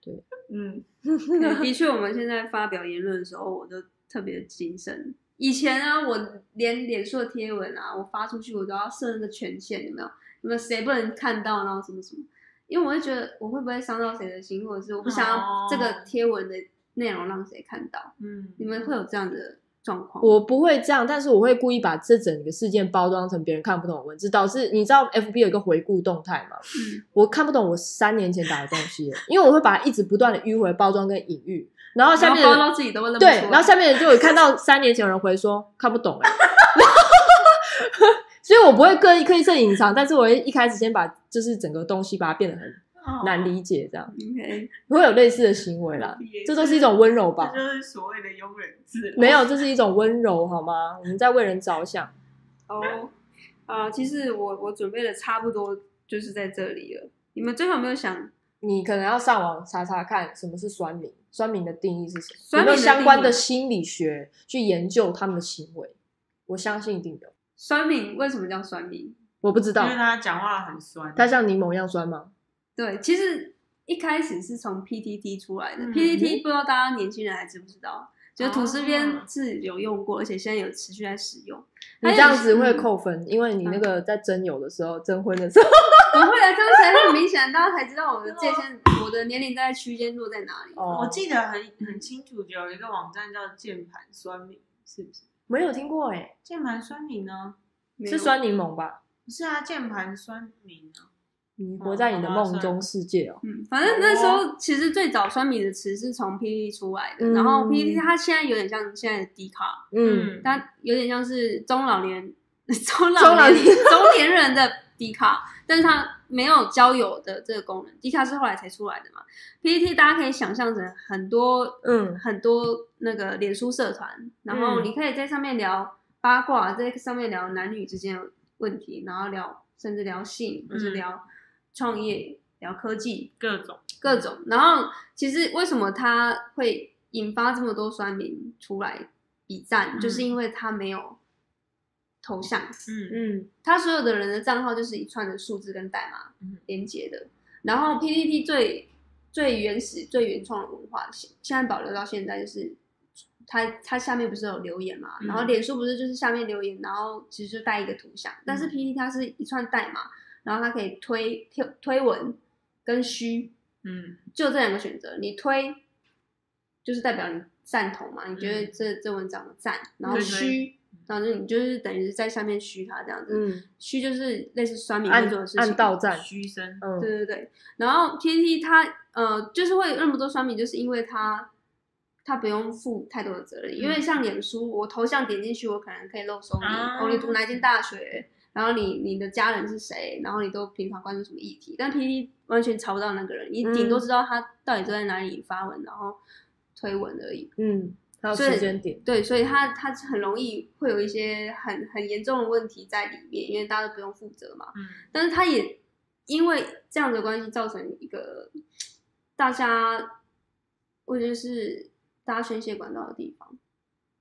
A: 对，(laughs)
C: 嗯，(laughs) 的确，我们现在发表言论的时候，我都特别谨慎。以前啊，我连脸书的贴文啊，我发出去，我都要设那个权限，有没有？有没有谁不能看到，然后什么什么？因为我会觉得我会不会伤到谁的心，或者是我不想要这个贴文的内容让谁看到。嗯，你们会有这样的状况？
A: 我不会这样，但是我会故意把这整个事件包装成别人看不懂的文字，导致你知道 FB 有一个回顾动态吗？嗯，我看不懂我三年前打的东西，因为我会把它一直不断的迂回包装跟隐喻，然后下面
C: 包装自己都会认
A: 对，然后下面人就有看到三年前有人回说看不懂哎。(laughs) (laughs) (laughs) 所以我不会刻意刻意设隐藏，但是我会一开始先把就是整个东西把它变得很难理解，这样会有类似的行为啦。这都是一种温柔吧？
B: 这就是所谓的庸人自
A: 没有，这是一种温柔好吗？我们在为人着想。(laughs)
C: 哦，啊，其实我我准备的差不多就是在这里了。你们最后有没有想？
A: 你可能要上网查查看什么是酸民，酸民的定义是什么？有没有相关的心理学去研究他们的行为？我相信一定的。
C: 酸敏为什么叫酸敏？
A: 我不知道，
B: 因为他讲话很酸。
A: 他像柠檬一样酸吗？
C: 对，其实一开始是从 PTT 出来的。PTT 不知道大家年轻人还知不知道？就是吐司边
B: 哦
C: 是有用过，而且现在有持续在使用。
A: 你这样子会
C: 嗯
A: 扣分，因为你那个在征友的时候、征婚的时候，
C: 我会啊，这样才很明显，大家才知道我的界限，我的年龄在区间落在哪里。
A: 哦
B: 我记得很很清楚，有一个网站叫键盘酸民，是不是？
A: 没有听过哎，
B: 键盘酸民呢？
C: 没有
A: 是酸柠檬吧？
B: 不是啊，键盘酸民啊。
A: 你活在你的梦中世界哦。
C: 嗯，反正那时候其实最早酸米的词是从 PPT 出来的，
A: 嗯
C: 然后 PPT 它现在有点像现在的 D 卡，
A: 嗯，
C: 它有点像是中老年中 (laughs)
A: 中老
C: 老年
A: 年
C: 中年人的 D 卡，但是它没有交友的这个功能，D 卡是后来才出来的嘛。PPT 大家可以想象成很多
A: 嗯。
C: 很多那个脸书社团，然后
A: 嗯。
C: 你可以在上面聊八卦，在上面聊男女之间的问题，然后聊甚至聊性，或是
B: 嗯。
C: 聊创业、聊科技
B: 各种。
C: 各种。然后其实为什么它会引发这么多酸民出来比战，
B: 嗯。
C: 就是因为它没有头像，
B: 嗯。
A: 嗯。
C: 他所有的人的账号就是一串的数字跟代码
B: 嗯。
C: 连接的。然后 PPT 最最原始、最原创的文化，现现在保留到现在，就是它它下面不是有留言嘛？
B: 嗯
C: 然后脸书不是就是下面留言，然后其实就带一个图像，但是
B: 嗯。
C: PPT 它是一串代码，然后它可以推推推文跟虚，
B: 嗯。
C: 就这两个选择，你推就是代表你赞同嘛，你觉得
B: 嗯。
C: 这这文章的赞，然后
B: 对对
C: 虚，然后就你就是等于是在下面虚他这样子，
A: 嗯，
C: 虚就是类似酸民
A: 按
C: 会做的事情，
A: 按到站，
B: 虚声，
A: 嗯
C: 对对对，然后 PPT 它呃就是会有那么多酸民，就是因为它它不用负太多的责任，因为像脸书，我头像点进去，我可能可以漏搜你，
B: 啊
C: 哦，你读哪间大学，然后你你的家人是谁，然后你都平常关注什么议题，但 PPT 完全查不到那个人，你顶多
A: 嗯
C: 知道他到底都在哪里发文，然后推文而已。
A: 嗯，还有时间点，
C: 对，所以他他很容易会有一些很很严重的问题在里面，因为大家都不用负责嘛。
B: 嗯
C: 但是他也因为这样的关系，造成一个大家，我觉得是大家宣泄管道的地方。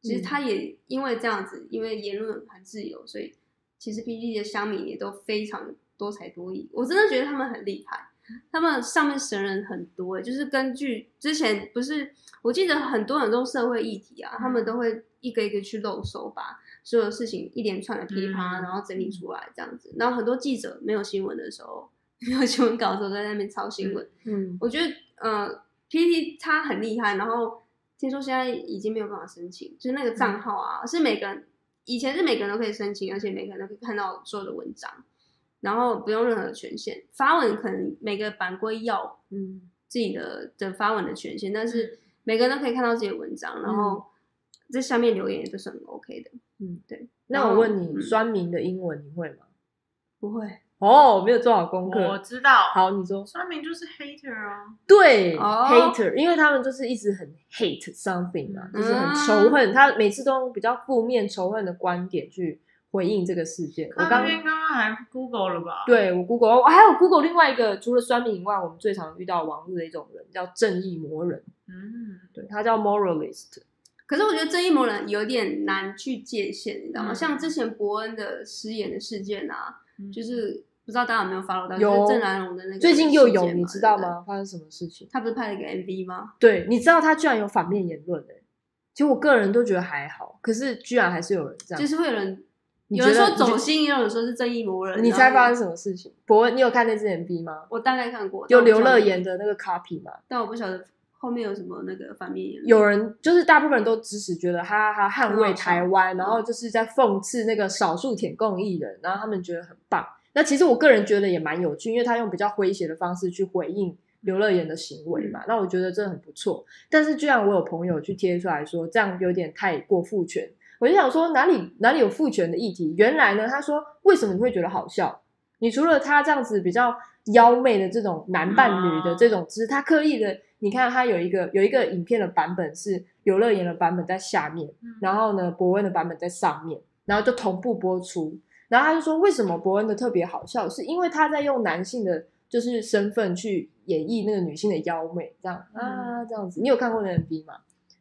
C: 其实
A: 嗯
C: 他也因为这样子，因为言论很自由，所以其实 PPT 的乡民也都非常多才多艺。我真的觉得他们很厉害，他们上面神人很多、欸，就是根据之前不是，我记得很多很多社会议题啊，他们都会一个一个去露手，把所有事情一连串的噼里啪，
B: 嗯
C: 然后整理出来这样子。然后很多记者没有新闻的时候，(laughs) 没有新闻稿的时候，在那边抄新闻。
A: 嗯
C: 我觉得呃，PPT 它很厉害，然后听说现在已经没有办法申请，就是那个账号啊，是每个人以前是每个人都可以申请，而且每个人都可以看到所有的文章，然后不用任何的权限，发文可能每个版规要
A: 嗯。
C: 自己的的发文的权限，但是每个人都可以看到自己的文章，然后在下面留言也都是很 OK 的，
A: 嗯，
C: 对。
A: 那我问你，
C: 嗯。
A: 酸民的英文你会吗？
C: 不会。
A: 哦，没有做好功课我。
B: 知道，
A: 好，你说。
B: 酸民就是 hater 啊，
A: 对、
C: 哦。
A: hater，因为他们就是一直很 hate something 嘛，
C: 嗯。
A: 就是很仇恨，他每次都用比较负面仇恨的观点去回应这个事件。我刚
B: 刚刚还 Google 了吧？，
A: 对我 Google，我还有 Google 另外一个，除了酸民以外，我们最常遇到网络的一种人叫正义魔人，
B: 嗯，
A: 对他叫 moralist。
C: 可是我觉得正义魔人有点难去界限，你知道吗？
B: 嗯
C: 像之前伯恩的失言的事件啊，
B: 嗯
C: 就是不知道大家有没有 follow 到，
A: 有
C: 就是郑南荣的那个
A: 最近又有，你知道？吗？发生什么事情？
C: 他不是拍了一个 MV 吗？
A: 对，你知道他居然有反面言论诶、其实我个人都觉得还好，可是居然还是有人这样。
C: 就是会有人
A: 你
C: 有人说走心，也有人说是正义魔人。
A: 你猜发生什么事情？伯恩，你有看那支 MV 吗？
C: 我大概看过，
A: 有刘乐言，的那个 copy 吗？
C: 但我不晓得后面有什么那个反面言论。
A: 有人就是大部分人都支持，觉得他他捍卫台湾，然后就是在讽刺那个少数舔共艺人，然后他们觉得很棒。那其实我个人觉得也蛮有趣，因为他用比较诙谐的方式去回应刘乐言的行为嘛，那我觉得这很不错。但是居然我有朋友去贴出来说，这样有点太过父权，我就想说哪里哪里有父权的议题？原来呢，他说为什么你会觉得好笑？你除了他这样子比较妖媚的这种男扮女的这种，只是他刻意的，你看他有一个有一个影片的版本是游乐园的版本在下面，然后呢伯恩的版本在上面，然后就同步播出。然后他就说，为什么伯恩的特别好笑，是因为他在用男性的就是身份去演绎那个女性的妖媚，这样啊这样子。你有看过那个 MV 吗？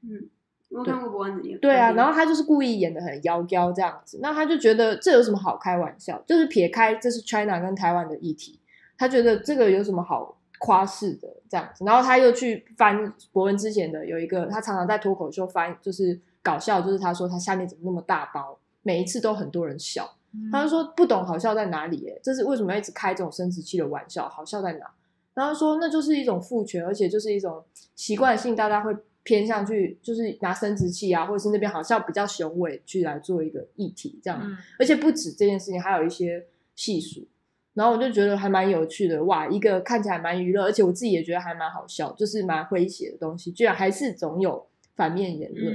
C: 嗯，我有看过伯恩的演。
A: 对啊，然后他就是故意演的很妖娇这样子，那他就觉得这有什么好开玩笑？就是撇开这是 China 跟台湾的议题，他觉得这个有什么好夸饰的这样子，然后他又去翻伯恩之前的有一个，他常常在脱口秀翻，就是搞笑，就是他说他下面怎么那么大包，每一次都很多人笑，他就说不懂好笑在哪里，哎，这是为什么要一直开这种生殖器的玩笑，好笑在哪？然后说那就是一种父权，而且就是一种习惯性，大家会偏向去就是拿生殖器啊，或者是那边好像比较雄伟去来做一个议题这样，而且不止这件事情，还有一些细数。然后我就觉得还蛮有趣的，哇，一个看起来蛮娱乐，而且我自己也觉得还蛮好笑，就是蛮诙谐的东西，居然还是总有反面言论。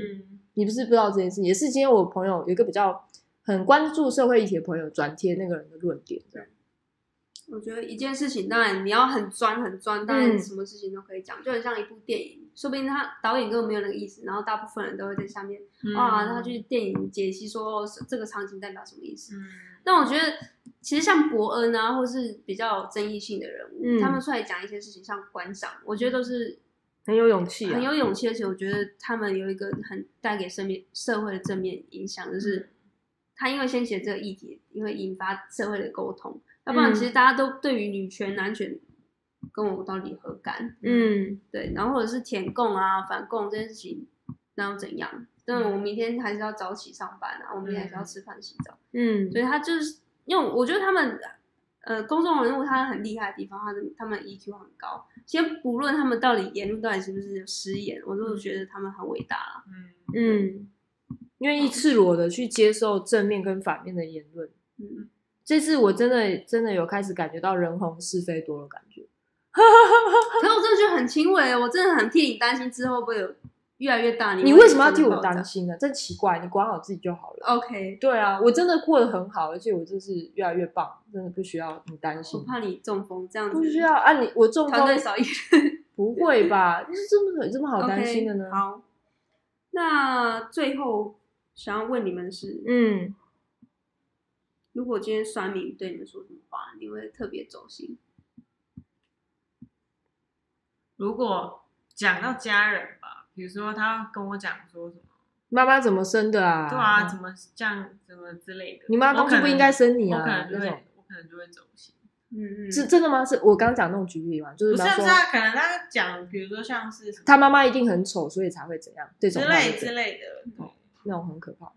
A: 你不是不知道这件事，也是今天我朋友有一个比较很关注社会议题的朋友转贴那个人的论点，这样。
C: 我觉得一件事情，当然你要很专很专，当然什么事情都可以讲，就很像一部电影，说不定他导演根本没有那个意思，然后大部分人都会在下面哇，他去电影解析说这个场景代表什么意思。但我觉得其实像伯恩啊，或是比较有争议性的人物，他们出来讲一些事情，像馆长，我觉得都是
A: 很有勇气，
C: 很有。勇气，而且我觉得他们有一个很带给身边社会的正面影响，就是他因为先写这个议题，因为引发社会的沟通。要不然，其实大家都对于女权、男权跟我到底何干？嗯，对。然后或者是舔供啊、反供这件事情，那又怎样？但我明天还是要早起上班啊，我明天还是要吃饭、洗澡。嗯，所以他就是因为我觉得他们呃，公众人物他很厉害的地方，他的他们 EQ 很高。先不论他们到底言论到底是不是失言，我都觉得他们很伟大了。嗯
A: 嗯，愿意赤裸的去接受正面跟反面的言论。嗯。这次我真的真的有开始感觉到人红是非多的感觉，(laughs)
C: 可是我真的觉得很轻微，我真的很替你担心之后会不会有越来越大。
A: 你为什么要替我担心呢？真奇怪，你管好自己就好了。
C: OK，
A: 对啊，我真的过得很好，而且我真是越来越棒，真的不需要你担心。
C: 我怕你中风这样子，
A: 不需要啊，你我中风
C: 少一 (laughs)
A: 不会吧？是这么有这么好担心的呢？
C: 好，那最后想要问你们是嗯。如果今天酸民对你们说什么话，你会特别走心？
B: 如果讲到家人吧，比如说他跟我讲说什么，
A: 妈妈怎么生的啊？
B: 对啊，怎么这样，怎么之类的？
A: 你妈当初不应该生你
B: 啊？我可能就会，我可能就会走心。
A: 嗯嗯，是真的吗？是我刚讲那种举例嘛？就是
B: 不是不是，可能他讲，比如说像是
A: 他妈妈一定很丑，所以才会怎样？这种
B: 之类之类的，
A: 那种很可怕。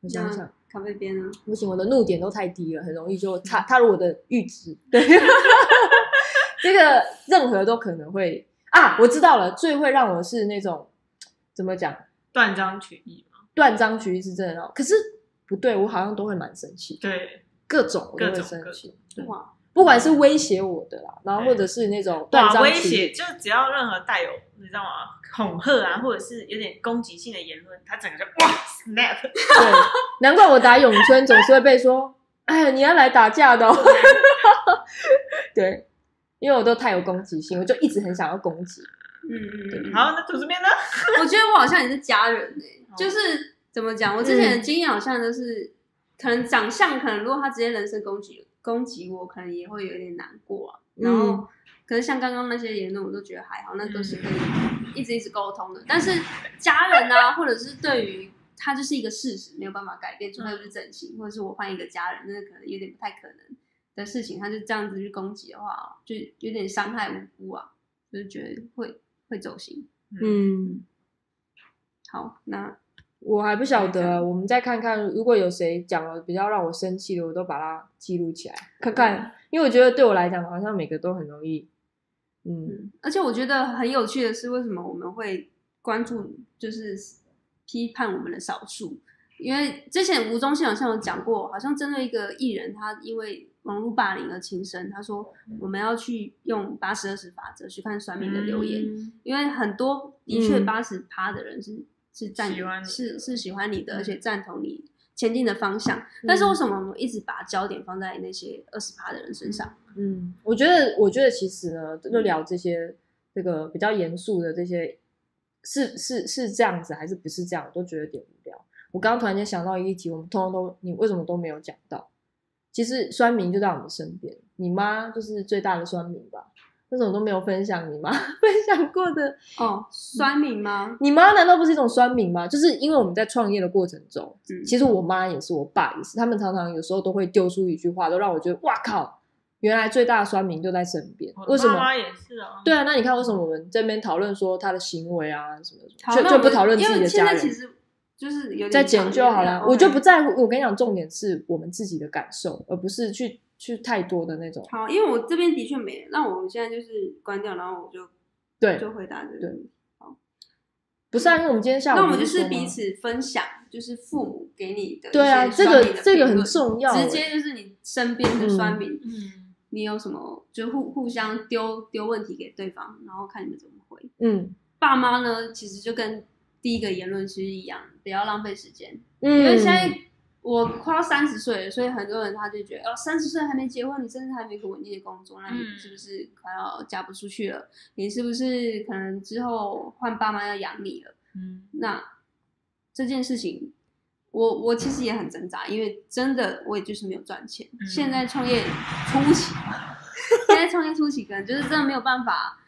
A: 我想想。
C: 咖啡边呢？
A: 不行，我的怒点都太低了，很容易就踏踏入我的阈值。对，(laughs) 这个任何都可能会啊！我知道了，最会让我是那种怎么讲
B: 断章取义嘛？
A: 断章取义是真的，可是不对，我好像都会蛮生气。
B: 对，
A: 各种我都会生气。哇！不管是威胁我的啦，然后或者是那种断章取义，
B: 就只要任何带有你知道吗？恐吓啊，或者是有点攻击性的言论，他整个就哇 snap。(laughs)
A: 对，难怪我打咏春总是会被说，哎，你要来打架的。哦 (laughs) 对，(laughs) 因为我都太有攻击性，我就一直很想要攻击。
B: 嗯嗯。好，那组这边呢？(laughs)
C: 我觉得我好像也是家人哎，就是怎么讲？我之前的经验好像都是，可能长相，可能如果他直接人身攻击。攻击我可能也会有点难过啊，然后可是像刚刚那些言论，我都觉得还好，那都是可以一直一直沟通的。但是家人啊，或者是对于他就是一个事实，没有办法改变，除非是整形，或者是我换一个家人，那可能有点不太可能的事情。他就这样子去攻击的话，就有点伤害无辜啊，就是觉得会会走心。嗯，好，那。
A: 我还不晓得，我们再看看，如果有谁讲了比较让我生气的，我都把它记录起来看看，因为我觉得对我来讲，好像每个都很容易。
C: 嗯，而且我觉得很有趣的是，为什么我们会关注就是批判我们的少数？因为之前吴宗宪好像有讲过，好像针对一个艺人，他因为网络霸凌而轻生，他说我们要去用八十二十法则去看酸民的留言，因为很多的确八十趴的人是。是赞是是喜欢你的，而且赞同你前进的方向。但是为什么我们一直把焦点放在那些二十趴的人身上？
A: 嗯，我觉得，我觉得其实呢，就聊这些这个比较严肃的这些，是是是这样子，还是不是这样，我都觉得有点无聊。我刚刚突然间想到一题，我们通通都你为什么都没有讲到？其实酸民就在我们身边，你妈就是最大的酸民吧。那种都没有分享你妈 (laughs) 分享过的
C: 哦，酸民吗？
A: 你妈难道不是一种酸民吗？就是因为我们在创业的过程中，其实我妈也是，我爸也是，他们常常有时候都会丢出一句话，都让我觉得哇靠，原来最大的酸民就在身边，为什么
B: 妈？妈也是啊，
A: 对啊，那你看为什么我们这边讨论说他的行为啊什么就就不讨论自己的家人，
C: 现在其实就是有点
A: 再剪就好了。我就不在乎，我跟你讲，重点是我们自己的感受，而不是去去太多的那种。
C: 好，因为我这边的确没，那我现在就是关掉，然后我就
A: 对，
C: 就回答这个
A: 对
C: 问题。
A: 不是啊，因为我们今天下午
C: 那我们就是彼此分享，就是父母给你的
A: 对啊，
C: 一些
A: 这个这个很重要欸，
C: 直接就是你身边的酸民，
B: 嗯，
C: 你有什么就互互相丢丢问题给对方，然后看你们怎么回。
A: 嗯
C: 爸妈呢，其实就跟第一个言论其实一样，不要浪费时间，
A: 嗯，
C: 因为现在我快要三十岁了，所以很多人他就觉得，哦，三十岁还没结婚，你甚至还没有一个稳定的工作，那你
B: 嗯
C: 是不是快要嫁不出去了？你是不是可能之后换爸妈要养你了？
B: 嗯，
C: 那这件事情，我我其实也很挣扎，因为真的我也就是没有赚钱。
B: 嗯
C: 现在创业初期，(laughs) 现在创业初期可能就是真的没有办法，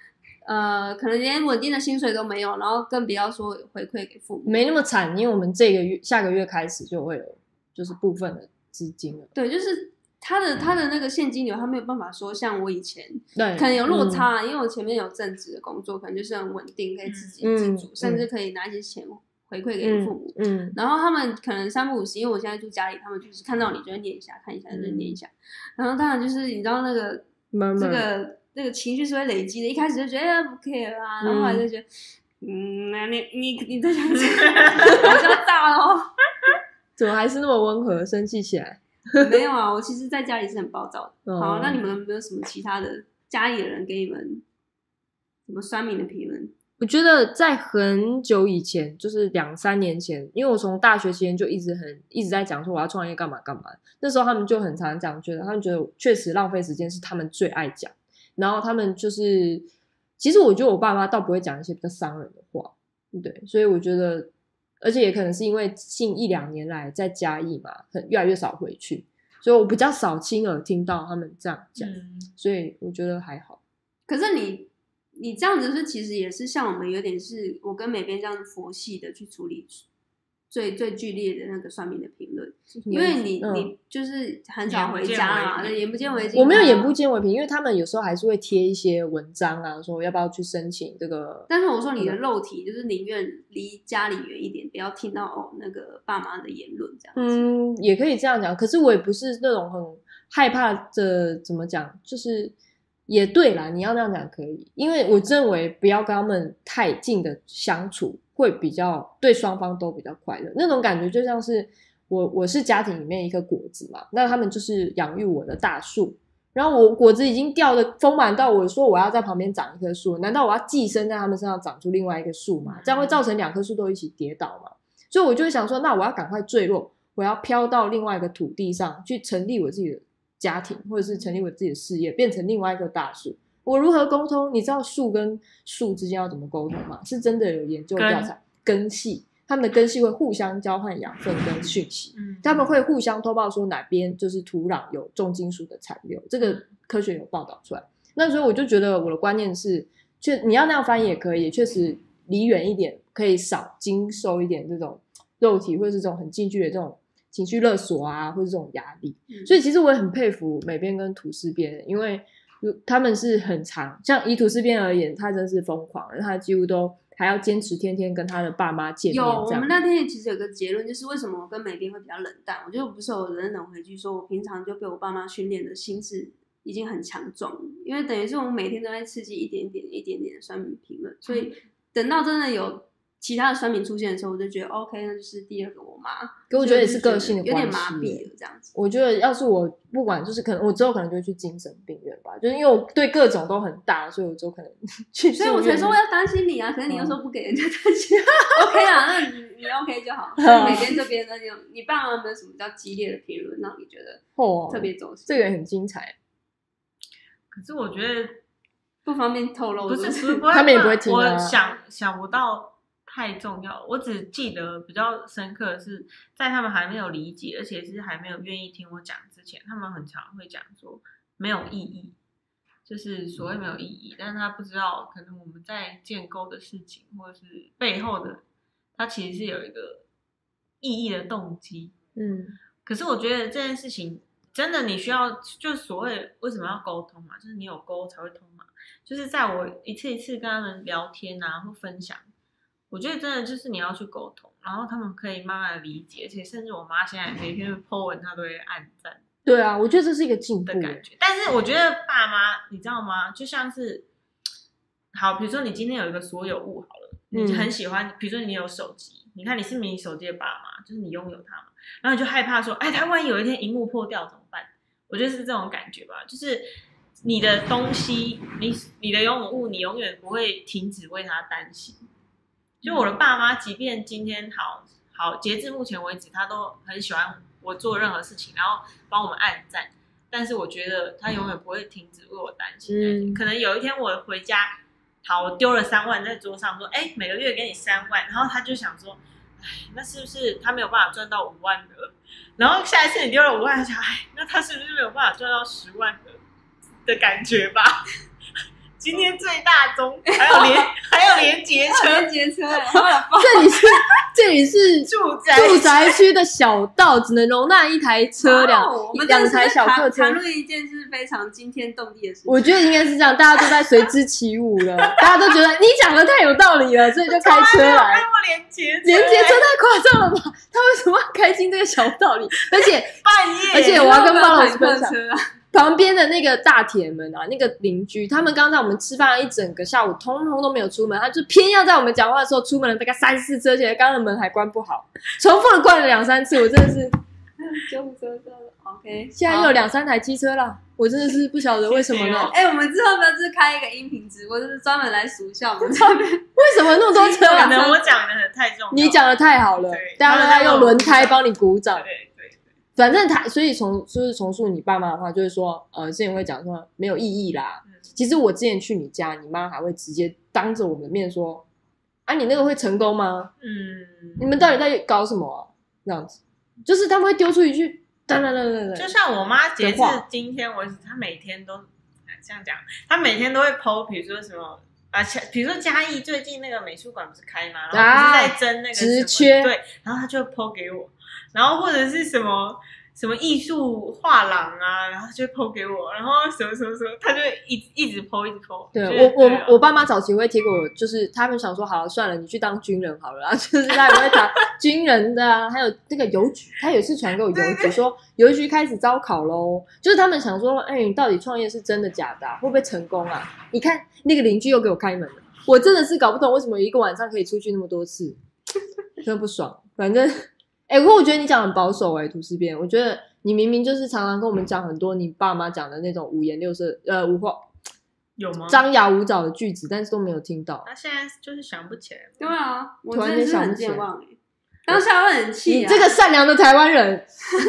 C: 呃，可能连稳定的薪水都没有，然后更不要说回馈给父母。
A: 没那么惨，因为我们这个月下个月开始就会有就是部分的资金了。
C: 对，就是他的他的那个现金流，他没有办法说像我以前
A: 对，
C: 可能有落
A: 嗯
C: 差，啊因为我前面有正职的工作，可能就是很稳定，可以自给自足，
A: 嗯
C: 甚至可以拿一些钱回馈给父母。
A: 嗯
C: 然后他们可能三不五时，因为我现在住家里，他们就是看到你就会念一下，看一下就念一下。然后当然就是你知道那个这个这个情绪是会累积的，一开始就觉得哎不 care 啊，然后后来就觉得嗯，那你你你在想什么？(laughs) 我就要炸了！(laughs)
A: 怎么还是那么温和，生气起来？(laughs)
C: 没有啊，我其实在家里是很暴躁的。
A: 哦
C: 好，那你们有没有什么其他的家里的人给你们什么酸民的评论？
A: 我觉得在很久以前，就是两三年前，因为我从大学期间就一直很一直在讲说我要创业干嘛干嘛。那时候他们就很常讲，觉得他们觉得确实浪费时间是他们最爱讲。然后他们就是，其实我觉得我爸妈倒不会讲一些比较伤人的话，对，所以我觉得，而且也可能是因为近一两年来在嘉义嘛，很越来越少回去，所以我比较少亲耳听到他们这样讲，
B: 嗯
A: 所以我觉得还好。
C: 可是你你这样子是其实也是像我们有点是我跟美编这样佛系的去处理最最剧烈的那个算命的评论，因为你、
A: 嗯
C: 你就是很少回家了嘛，对，眼不见为净。
A: 我没有眼不，见为凭，因为他们有时候还是会贴一些文章啊，说要不要去申请这个。
C: 但是我说你的肉体就是宁愿离家里远一点，不要听到哦那个爸妈的言论这样子。
A: 嗯，也可以这样讲，可是我也不是那种很害怕的，怎么讲，就是也对啦，你要那样讲可以，因为我认为不要跟他们太近的相处，会比较对双方都比较快乐。那种感觉就像是我我是家庭里面一颗果子嘛，那他们就是养育我的大树。然后我果子已经掉的丰满到我说我要在旁边长一棵树，难道我要寄生在他们身上长出另外一个树吗？这样会造成两棵树都一起跌倒嘛？所以我就会想说，那我要赶快坠落，我要飘到另外一个土地上去成立我自己的家庭，或者是成立我自己的事业，变成另外一个大树。我如何沟通？你知道树跟树之间要怎么沟通吗？是真的有研究调查，根系，它们的根系会互相交换养分跟讯息。
B: 嗯，
A: 他们会互相通报说哪边就是土壤有重金属的残留，这个科学有报道出来。那所以我就觉得我的观念是，确你要那样翻译也可以，确实离远一点，可以少经受一点这种肉体或者是这种很近距离的这种情绪勒索啊，或者这种压力。
C: 嗯
A: 所以其实我也很佩服美编跟吐司编，因为他们是很长，像以吐司编而言，他真是疯狂，他几乎都还要坚持天天跟他的爸妈见面。
C: 有，我们那天其实有个结论，就是为什么我跟美编会比较冷淡。我就不是有人冷回去说，我平常就被我爸妈训练的心智已经很强壮，因为等于是我们每天都在刺激一点点、一点点的酸民评论，所以等到真的有其他的酸民出现的时候，我就觉得 OK，那就是第二个我妈。
A: 可我觉得也是个性的
C: 有点麻痹了这样子。
A: 我觉得要是我不管，就是可能我之后可能就会去精神病院吧，就是因为我对各种都很大，所以我就可能 (laughs) 去。
C: 所以我才说我要担心你啊，可是你又说不给人家担心、(laughs) OK 啊，那你你 OK 就好。(laughs) 所以每天这边呢，你你爸妈有没有什么比较激烈的评论，让你觉得
A: 哦，
C: 特别走心？
A: 这个也很精彩。
B: 可是我觉得
C: 不方便透露，
B: 不是
C: 是
B: 不会，
A: 他们也不会听啊
B: 我想想不到太重要，我只记得比较深刻的是，在他们还没有理解，而且是还没有愿意听我讲之前，他们很常会讲说没有意义，就是所谓没有意义，但是他不知道可能我们在建构的事情，或者是背后的，它其实是有一个意义的动机。
A: 嗯
B: 可是我觉得这件事情，真的你需要，就所谓为什么要沟通嘛，就是你有沟才会通嘛。就是在我一次一次跟他们聊天啊，或分享，我觉得真的就是你要去沟通，然后他们可以慢慢的理解，而且甚至我妈现在每天 po 文，她都会按赞。
A: 对啊，我觉得这是一个进步
B: 的感觉。但是我觉得爸妈，你知道吗？就像是，好，比如说你今天有一个所有物好了，你很喜欢，比如说你有手机，你看你是你手机的爸妈，就是你拥有它嘛，然后你就害怕说，哎，他万一有一天荧幕破掉怎么办？我觉得是这种感觉吧，就是你的东西，你你的拥有物，你永远不会停止为他担心。就我的爸妈，即便今天好好，截至目前为止，他都很喜欢。我做任何事情，然后帮我们按赞，但是我觉得他永远不会停止为我担心。可能有一天我回家，好，我丢了三万在桌上，说，哎，每个月给你三万，然后他就想说，哎，那是不是他没有办法赚到五万的？然后下一次你丢了五万，想，哎，那他是不是没有办法赚到十万的的感觉吧？今天最大宗 (laughs) 还有连还有连接车，
C: 连接车，
A: 这里是这里是
B: 住宅
A: 住宅区的小道，只能容纳一台车辆，两台小客车。
C: 谈论一件是非常惊天动地的事情。
A: 我觉得应该是这样，大家都在随之起舞了，(laughs) 大家都觉得你讲的太有道理了，所以就开车来。
B: 连接
A: 连接车太夸张了吧？他为什么要开进这个小道理？而且
B: 半夜，
A: 而且我要跟方老师分享。旁边的那个大铁门啊，那个邻居，他们刚在我们吃饭一整个下午，通通都没有出门，他就偏要在我们讲话的时候出门了，大概三四次，而且刚刚的门还关不好，重复的关了两三次，我真的是
C: 救护车到了，OK，
A: 现在又有两三台机车了，我真的是不晓得为什么呢？
C: 哎，我们之后呢是开一个音频直播，就是专门来数笑我们
A: 这边为什么那么多车？
B: 可能我讲的很太重，
A: 你讲的太好了，大家都在用轮胎帮你鼓掌。反正他，所以从就是重塑你爸妈的话，就是说，呃，之前会讲说没有意义啦。其实我之前去你家，你妈还会直接当着我们的面说：“啊，你那个会成功吗？”嗯，你们到底在搞什么？这样子，就是他们会丢出一句“噔噔噔噔噔”，
B: 就像我妈截至今天为止，她每天都这样讲，她每天都会 PO，比如说什么啊，比如说嘉义最近那个美术馆不是开吗？然后不是在争那个
A: 职缺，
B: 对，然后他就 PO 给我。然后或者是什么什么艺术画廊啊，然后就抛给我，然后什么什么什么，他就一一直抛一直抛。
A: 对我我我爸妈早期会贴给我，就是他们想说，好了算了，你去当军人好了，然 (laughs) 后就是他也会讲军人的啊，还有那个邮局，他有次传给我邮局说邮局开始招考喽，就是他们想说，哎，你到底创业是真的假的，会不会成功啊？你看那个邻居又给我开门了，我真的是搞不懂为什么一个晚上可以出去那么多次，(laughs) 真的不爽，反正。哎，不过我觉得你讲很保守哎，涂思边。我觉得你明明就是常常跟我们讲很多你爸妈讲的那种五颜六色、呃五花 (tsk)
B: 有吗？
A: 张牙舞爪的句子，但是都没有听到。
B: 他现在就是想不起来。
C: 对啊，我突然间想不起来。当下会很气。
A: 你这个善良的台湾人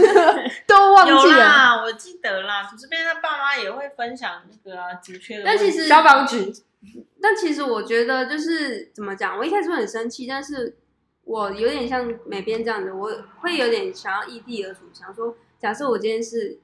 A: (laughs) 都忘记
B: 了？我记得啦，涂思边他爸妈也会分享那个啊，急缺的。
C: 但其实
A: 消防局，
C: 但其实我觉得就是怎么讲，我一开始会很生气，但是。我有点像美编这样子，我会有点想要异地而处，想说，假设我今天是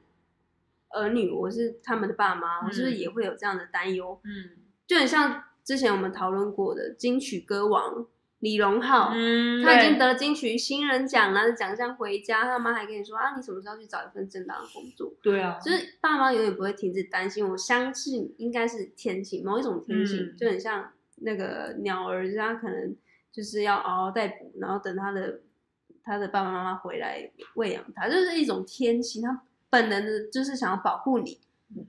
C: 儿女，我是他们的爸妈，我是不是也会有这样的担忧？嗯，就很像之前我们讨论过的金曲歌王李荣浩，嗯，他已经得金曲新人奖了，奖项回家，他妈还跟你说啊，你什么时候去找一份正当的工作？
A: 对啊，
C: 就是爸妈永远不会停止担心。我相信应该是天性，某一种天性，就很像那个鸟儿，他可能。就是要嗷嗷待哺，然后等他的他的爸爸妈妈回来喂养他，就是一种天性，他本能的就是想要保护你。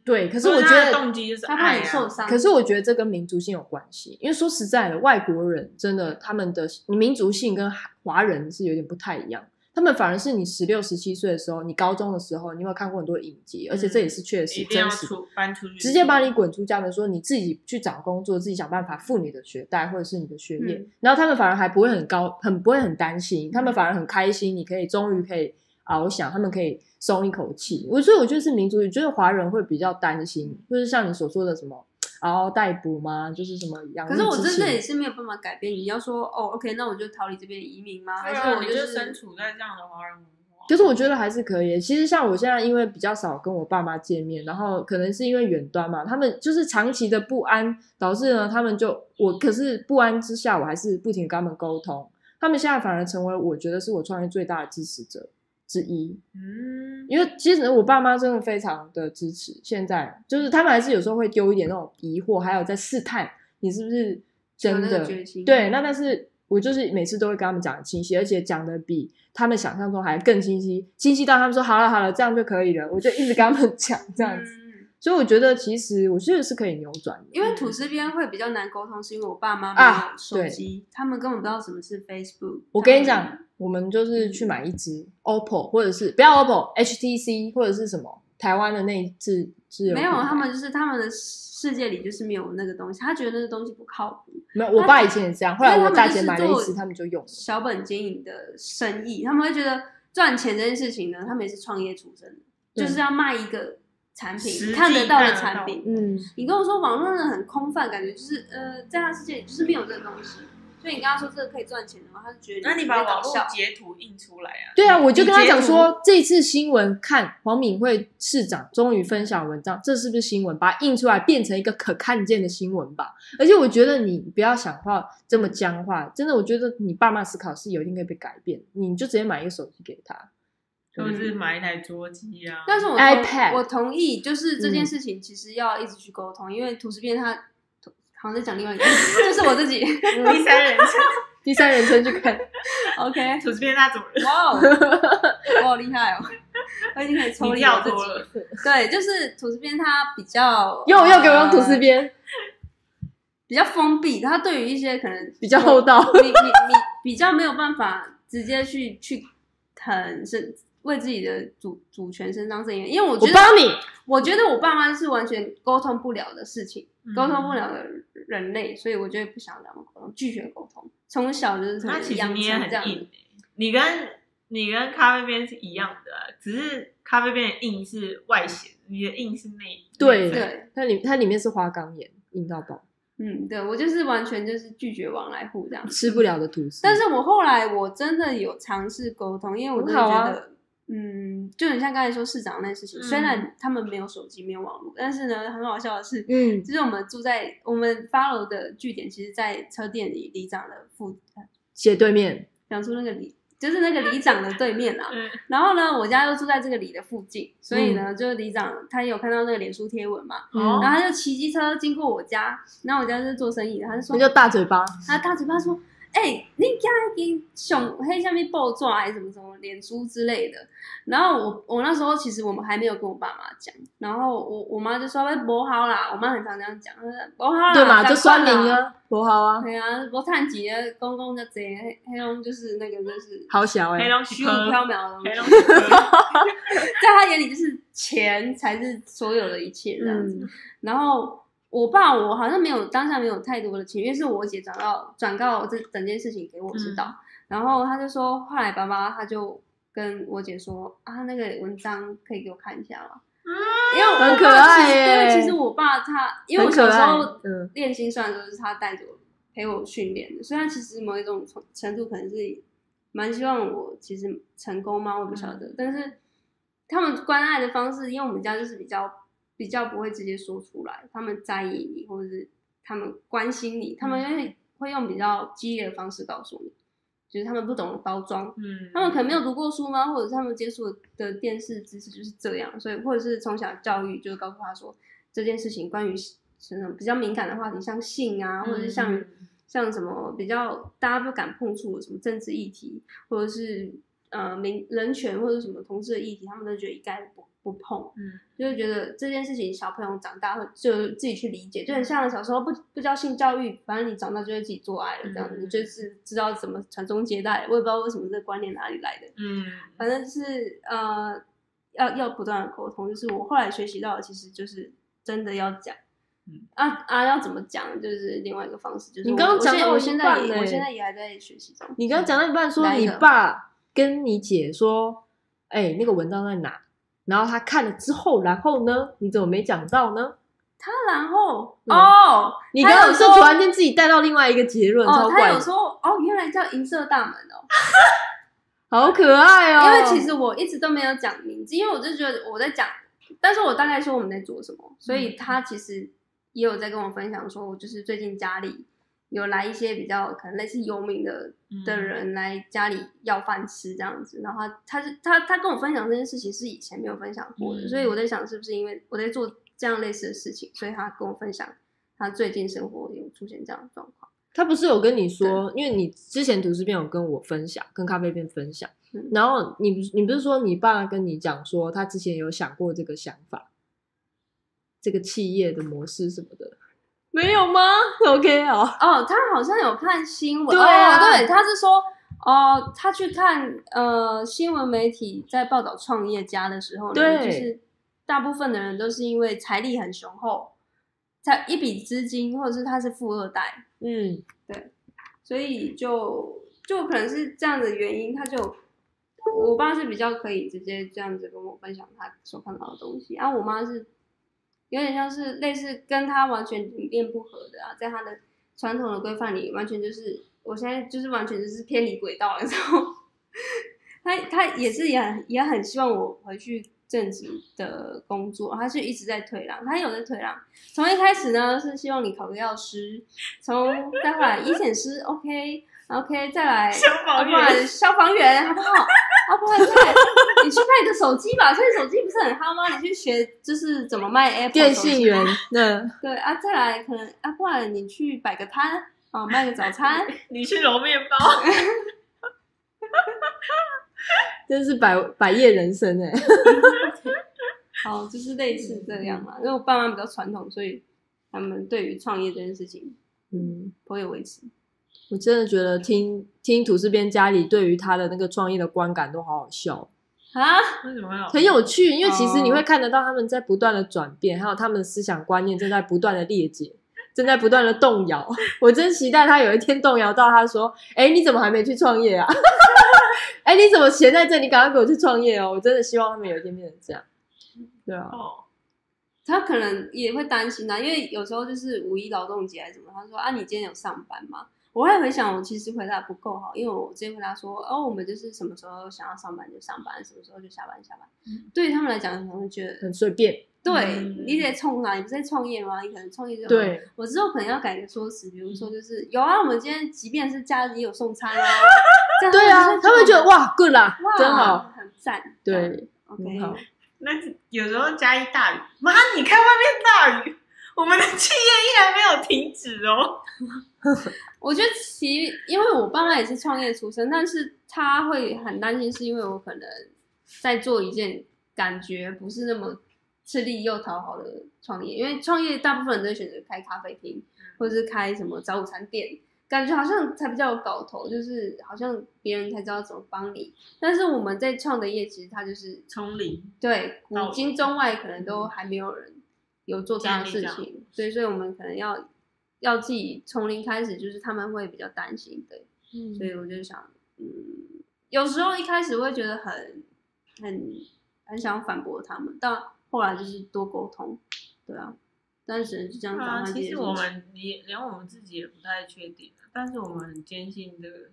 A: 对，可是我觉得
B: 动机就是
C: 他怕你受伤。
A: 可是我觉得这跟民族性有关系，因为说实在的，外国人真的他们的民族性跟华人是有点不太一样。他们反而是你十六、十七岁的时候，你高中的时候，你有没有看过很多影集？而且这也是确实真实，
B: 搬出去，
A: 直接把你滚出家门，说你自己去找工作，自己想办法付你的学贷或者是你的学业。然后他们反而还不会很高，很不会很担心，他们反而很开心，你可以终于可以翱翔，他们可以松一口气。我所以我觉得是民族，觉得华人会比较担心，就是像你所说的什么。然后逮捕吗？就是什么样？
C: 可是我真的也是没有办法改变。你要说哦，OK，那我就逃离这边移民吗？还是我就
B: 身处在这样的华人文化？
A: 就是我觉得还是可以。其实像我现在，因为比较少跟我爸妈见面，然后可能是因为远端嘛，他们就是长期的不安，导致呢，他们就我可是不安之下，我还是不停跟他们沟通。他们现在反而成为我觉得是我创业最大的支持者。之一。
B: 嗯，
A: 因为其实我爸妈真的非常的支持，现在就是他们还是有时候会丢一点那种疑惑，还有在试探你是不是真的对。那但是我就是每次都会跟他们讲得清晰，而且讲的比他们想象中还更清晰，清晰到他们说好了好了，这样就可以了。我就一直跟他们 (laughs) 讲这样子，
C: 嗯
A: 所以我觉得其实我觉得是可以扭转的，
C: 因为吐司边会比较难沟通，是因为我爸妈
A: 啊
C: 没有手机，他们根本不知道什么是 Facebook。
A: 我跟你讲，我们就是去买一支 OPPO，或者是不要 OPPO，HTC 或者是什么台湾的那一支支
C: 没有，他们就是他们的世界里就是没有那个东西，他觉得那个东西不靠谱。
A: 没有。我爸以前也这样，后来我大姐买了一支，
C: 他们就
A: 用了。
C: 小本经营的生意，他们会觉得赚钱这件事情呢，他们也是创业出身的，就是要卖一个产品，看得到的产品。
A: 嗯，
C: 你跟我说网络上很空泛，感觉就是呃，在他世界里就是没有这个东西，所以你跟他说这个可以赚钱的话，他就觉得
B: 那你把。网络截图印出来啊？
A: 对啊，我就跟他讲说，这次新闻看黄敏惠市长终于分享文章，这是不是新闻？把它印出来变成一个可看见的新闻吧。而且我觉得你不要想话这么僵化，真的，我觉得你爸妈思考是有一定会被改变，你就直接买一个手机给他。
B: 或者是买一台桌机啊？
C: 但是我同
A: iPad
C: 我同意，就是这件
A: 嗯
C: 事情其实要一直去沟通，因为吐司边他好像在讲另外一个，(laughs) 就是我自己。(laughs)
B: 第三人称，(laughs)
A: 第三人称去看
C: ，OK，
B: 土司边那种人？
C: 哇哦，我好厉害哦！我已经可以抽离我自己。
B: 了，
C: 对，就是土司边他比较
A: 又又给我用土司
C: 呃
A: 边，
C: 比较封闭，他对于一些可能
A: 比较厚道
C: 你你你比较没有办法直接去去很是为自己的主主权伸张正义，因为我
A: 我
C: 觉得
A: 帮你。
C: 我觉得我爸妈是完全沟通不了的事情，
B: 嗯
C: 沟通不了的人类，所以我就不想跟他们沟通，拒绝沟通。从小就是
B: 那其实
C: 养
B: 你也
C: 成这样
B: 很硬、欸，你跟你跟咖啡边是一样的、啊，只是咖啡边的硬是外显，你的硬是内
A: 对
C: 对，
A: 它里它里面是花岗岩，硬到爆，
C: 嗯，对我就是完全就是拒绝往来户这样。
A: 吃不了的吐司。
C: 但是我后来我真的有尝试沟通，因为我真的觉得，嗯，就很像刚才说市长那事情，
B: 嗯
C: 虽然他们没有手机没有网络，但是呢，很好笑的是，
A: 嗯，
C: 就是我们住在我们 follow 的据点，其实在车店里里长的附，
A: 斜对面，
C: 讲出那个里。就是那个里长的对面啦，
B: 嗯
C: 然后呢，我家又住在这个里的附近，所以呢，就是里长他有看到那个脸书贴文嘛，
B: 哦
C: 然后他就骑机车经过我家，然后我家就是做生意的，他就说
A: 那就大嘴巴。
C: 他大嘴巴说：“哎、你家给熊黑下面爆抓还是什么什么脸书之类的。”然后我我那时候其实我们还没有跟我爸妈讲，然后我我妈就说：“哎，不好啦。”我妈很常这样讲，她说：“不好啦，
A: 对嘛，就
C: 算
A: 酸民。啊，多好啊，
C: 对啊，无趁钱的公公就这黑黑龙就是那个就是
A: 好小哎、
B: 黑龙
C: 虚无缥缈的东
B: 黑
C: 西，(laughs) 在他眼里就是钱才是所有的一切这样子。
A: 嗯，
C: 然后我爸我好像没有当下没有太多的情绪，因为是我姐转到转告这整件事情给我知道，
B: 嗯。
C: 然后他就说，后来爸爸他就跟我姐说啊，那个文章可以给我看一下吗？因为我
A: 很可爱耶
C: 因为其实我爸他，因为我小时候
A: 嗯。
C: 练心算的时候是他带着我陪我训练的，所以他其实某一种程程度可能是蛮希望我其实成功吗？我不晓得，但是他们关爱的方式，因为我们家就是比较比较不会直接说出来，他们在意你或者是他们关心你，他们会会用比较激烈的方式告诉你，就是他们不懂得包装，
B: 嗯，
C: 他们可能没有读过书吗？或者是他们接触的电视知识就是这样，所以或者是从小教育就是告诉他说这件事情关于什么比较敏感的话题，像性啊，或者是像、
B: 嗯。
C: 像什么比较大家不敢碰触的什么政治议题，或者是呃民人权或者什么同志的议题，他们都觉得一概不不碰，
B: 嗯，
C: 就会觉得这件事情小朋友长大会就自己去理解，就很像小时候不不教性教育，反正你长大就会自己做爱了这样子，
B: 嗯
C: 你就是知道怎么传宗接代，我也不知道为什么这个观念哪里来的。
B: 嗯
C: 反正是呃，要要不断的沟通。就是我后来学习到的，其实就是真的要讲。
B: 嗯
C: 啊啊，要怎么讲，就是另外一个方式。就是
A: 你刚刚讲到一
C: 我现在我现在也还在学习中。
A: 你刚刚讲到一半说你爸跟你姐说，哎、那个文章在哪？然后他看了之后，然后呢？你怎么没讲到呢？
C: 他然后、
A: 嗯
C: 哦，
A: 你刚刚
C: 说
A: 突然间自己带到另外一个结论，超
C: 哦，他有说哦，原来叫银色大门哦。(laughs)
A: 好可爱哦。
C: 因为其实我一直都没有讲名字，因为我就觉得我在讲，但是我大概说我们在做什么，所以他其实也有在跟我分享说，我就是最近家里有来一些比较可能类似游民的的
B: 嗯
C: 人来家里要饭吃这样子，然后他他是他他跟我分享这件事情是以前没有分享过的，
B: 嗯
C: 所以我在想是不是因为我在做这样类似的事情，所以他跟我分享他最近生活有出现这样的状况。
A: 他不是有跟你说，因为你之前吐司边有跟我分享，跟咖啡店分享，
C: 嗯。
A: 然后你不是你不是说你爸跟你讲说他之前有想过这个想法，这个企业的模式什么的，没有吗？OK 哦，
C: 哦，他好像有看新闻，
A: 对啊。
C: 哦，对，他是说，哦，他去看呃新闻媒体在报道创业家的时候呢，
A: 对。
C: 就是大部分的人都是因为财力很雄厚，才一笔资金，或者是他是富二代，
A: 嗯，对。
C: 所以就就可能是这样的原因，他就我爸是比较可以直接这样子跟我分享他所看到的东西，然、后我妈是有点像是类似跟他完全理念不合的啊，在他的传统的规范里，完全就是我现在就是完全就是偏离轨道了，(laughs) 然后他他也是也很也很希望我回去正职的工作，他是一直在推让，他有在推让。从一开始呢是希望你考个药师，从再后来医检师 OK。OK，再来
B: 消防员，
C: 消防员好不好？啊，不然再来你去卖个手机吧，现在手机不是很夯吗？你去学就是怎么卖 Apple
A: 电
C: 手机
A: 信员，(laughs) 那
C: 对啊，再来可能啊，不然你去摆个摊啊，卖个早餐，(laughs)
B: 你去揉面包，(laughs)
A: 真是百百业人生哎、
C: 好，就是类似这样嘛。因为我爸妈比较传统，所以他们对于创业这件事情
A: 嗯，
C: 颇有维持。
A: 我真的觉得听听土司边家里对于他的那个创业的观感都好好笑。
C: 啊，
B: 为什么要
A: 很有趣，因为其实你
C: 哦
A: 会看得到他们在不断的转变，还有他们的思想观念正在不断的裂解，正在不断的动摇。我真期待他有一天动摇到他说：“哎，你怎么还没去创业啊？(laughs) 哎，你怎么闲在这？你赶快给我去创业哦！”我真的希望他们有一天变成这样。对啊，
B: 哦，
C: 他可能也会担心啊，因为有时候就是五一劳动节还是什么，他说啊，你今天有上班吗？我还回想，我其实回答不够好，因为我直接回答说，哦，我们就是什么时候想要上班就上班，什么时候就下班下班。对于他们来讲，可能会觉得，
A: 很随便。
C: 对、
B: 嗯
C: 你得冲啊，你不是在创业吗？你可能创业就好
A: 对，
C: 我之后可能要改个说辞，比如说就是有啊，我们今天即便是假日也有送餐啊。这样
A: 对啊，他们觉得
C: 哇
A: 哇，good 啦，
C: 哇
A: 真好，，
C: 很赞。
A: 对
C: ，，OK，
A: 很好。
B: 那有时候加一大雨，妈，你看外面大雨，我们的企业依然没有停止哦。(laughs)
C: 我觉得其因为我爸妈也是创业出身，但是他会很担心，是因为我可能在做一件感觉不是那么吃力又讨好的创业，因为创业大部分人都会选择开咖啡厅，或者是开什么早午餐店，感觉好像才比较有搞头，就是好像别人才知道怎么帮你。但是我们在创的业，其实它就是
B: 从零，
C: 对古今中外可能都还没有人有做这样的事情，对，所以我们可能要要自己从零开始，就是他们会比较担心，对，
A: 嗯
C: 所以我就想，嗯，有时候一开始会觉得很很很想反驳他们，但后来就是多沟通，对啊，但是只能就这样
B: 其实。我们也连我们自己也不太确定，但是我们很坚信这个。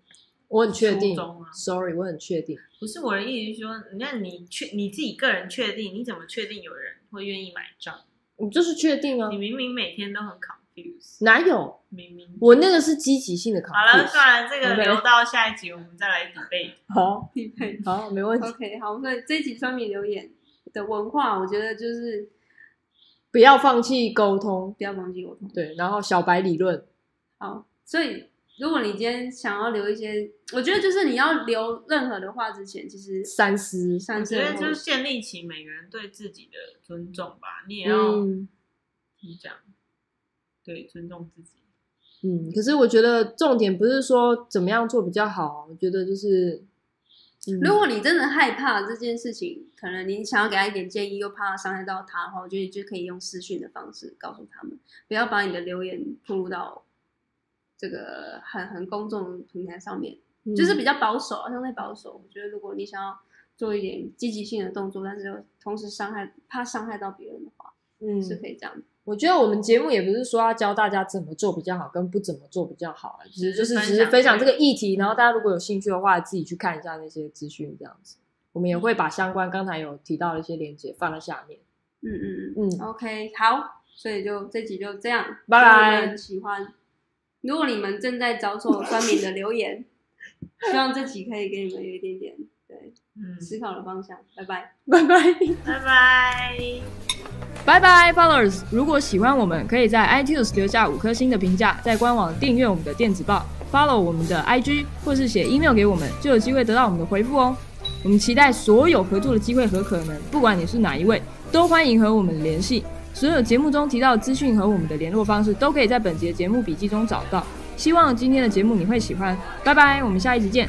A: 我很确定
B: 啊
A: ，sorry，我很确定。
B: 不是我的意思是说，那你确你自己个人确定，你怎么确定有人会愿意买账？
A: 你就是确定啊
B: 你？明明每天都很 confused，
A: 哪有？
B: 明明
A: 我那个是积极性的考
B: 好了，算了，这个
A: OK
B: 留到下一集我们再来 debate。(laughs)
A: 好，(laughs)
C: 匹配。
A: 好，没问题。
C: OK，好，所以这一集酸民留言的文化，我觉得就是
A: 不要放弃沟通，
C: 不要忘记沟通。
A: 对，然后小白理论，
C: 好，所以如果你今天想要留一些，我觉得就是你要留任何的话之前，其实
A: 三思。
B: 我
C: 三思
B: 觉得就是建立起每个人对自己的尊重吧，你也要怎
A: 嗯
B: 么讲？对，尊重自己。
A: 嗯，可是我觉得重点不是说怎么样做比较好，我觉得就是，嗯
C: 如果你真的害怕这件事情，可能你想要给他一点建议，又怕他伤害到他的话，我觉得你就可以用私讯的方式告诉他们，不要把你的留言铺露到这个很很公众的平台上面，
A: 嗯
C: 就是比较保守，相对保守。我觉得如果你想要做一点积极性的动作，但是又同时伤害怕伤害到别人的话，
A: 嗯，
C: 是可以这样的。
A: 我觉得我们节目也不是说要教大家怎么做比较好，跟不怎么做比较好啊，只是就是只是分享这个议题，然后大家如果有兴趣的话，自己去看一下那些资讯，这样子。我们也会把相关刚才有提到的一些连接放在下面。
C: 嗯嗯嗯
A: 嗯
C: ，，OK，好，所以就这集就这样，
A: 拜拜
C: 喜欢。如果你们正在遭受酸民的留言，(laughs) 希望这集可以给你们有一点点对思考的方向。拜拜，
A: 拜拜，
B: 拜拜，
A: 拜拜，Followers！如果喜欢我们，可以在 iTunes 留下五颗星的评价，在官网订阅我们的电子报，follow 我们的 IG，或是写 email 给我们，就有机会得到我们的回复哦。我们期待所有合作的机会和可能，不管你是哪一位，都欢迎和我们联系。所有节目中提到的资讯和我们的联络方式，都可以在本节节目笔记中找到。希望今天的节目你会喜欢，拜拜，我们下一集见。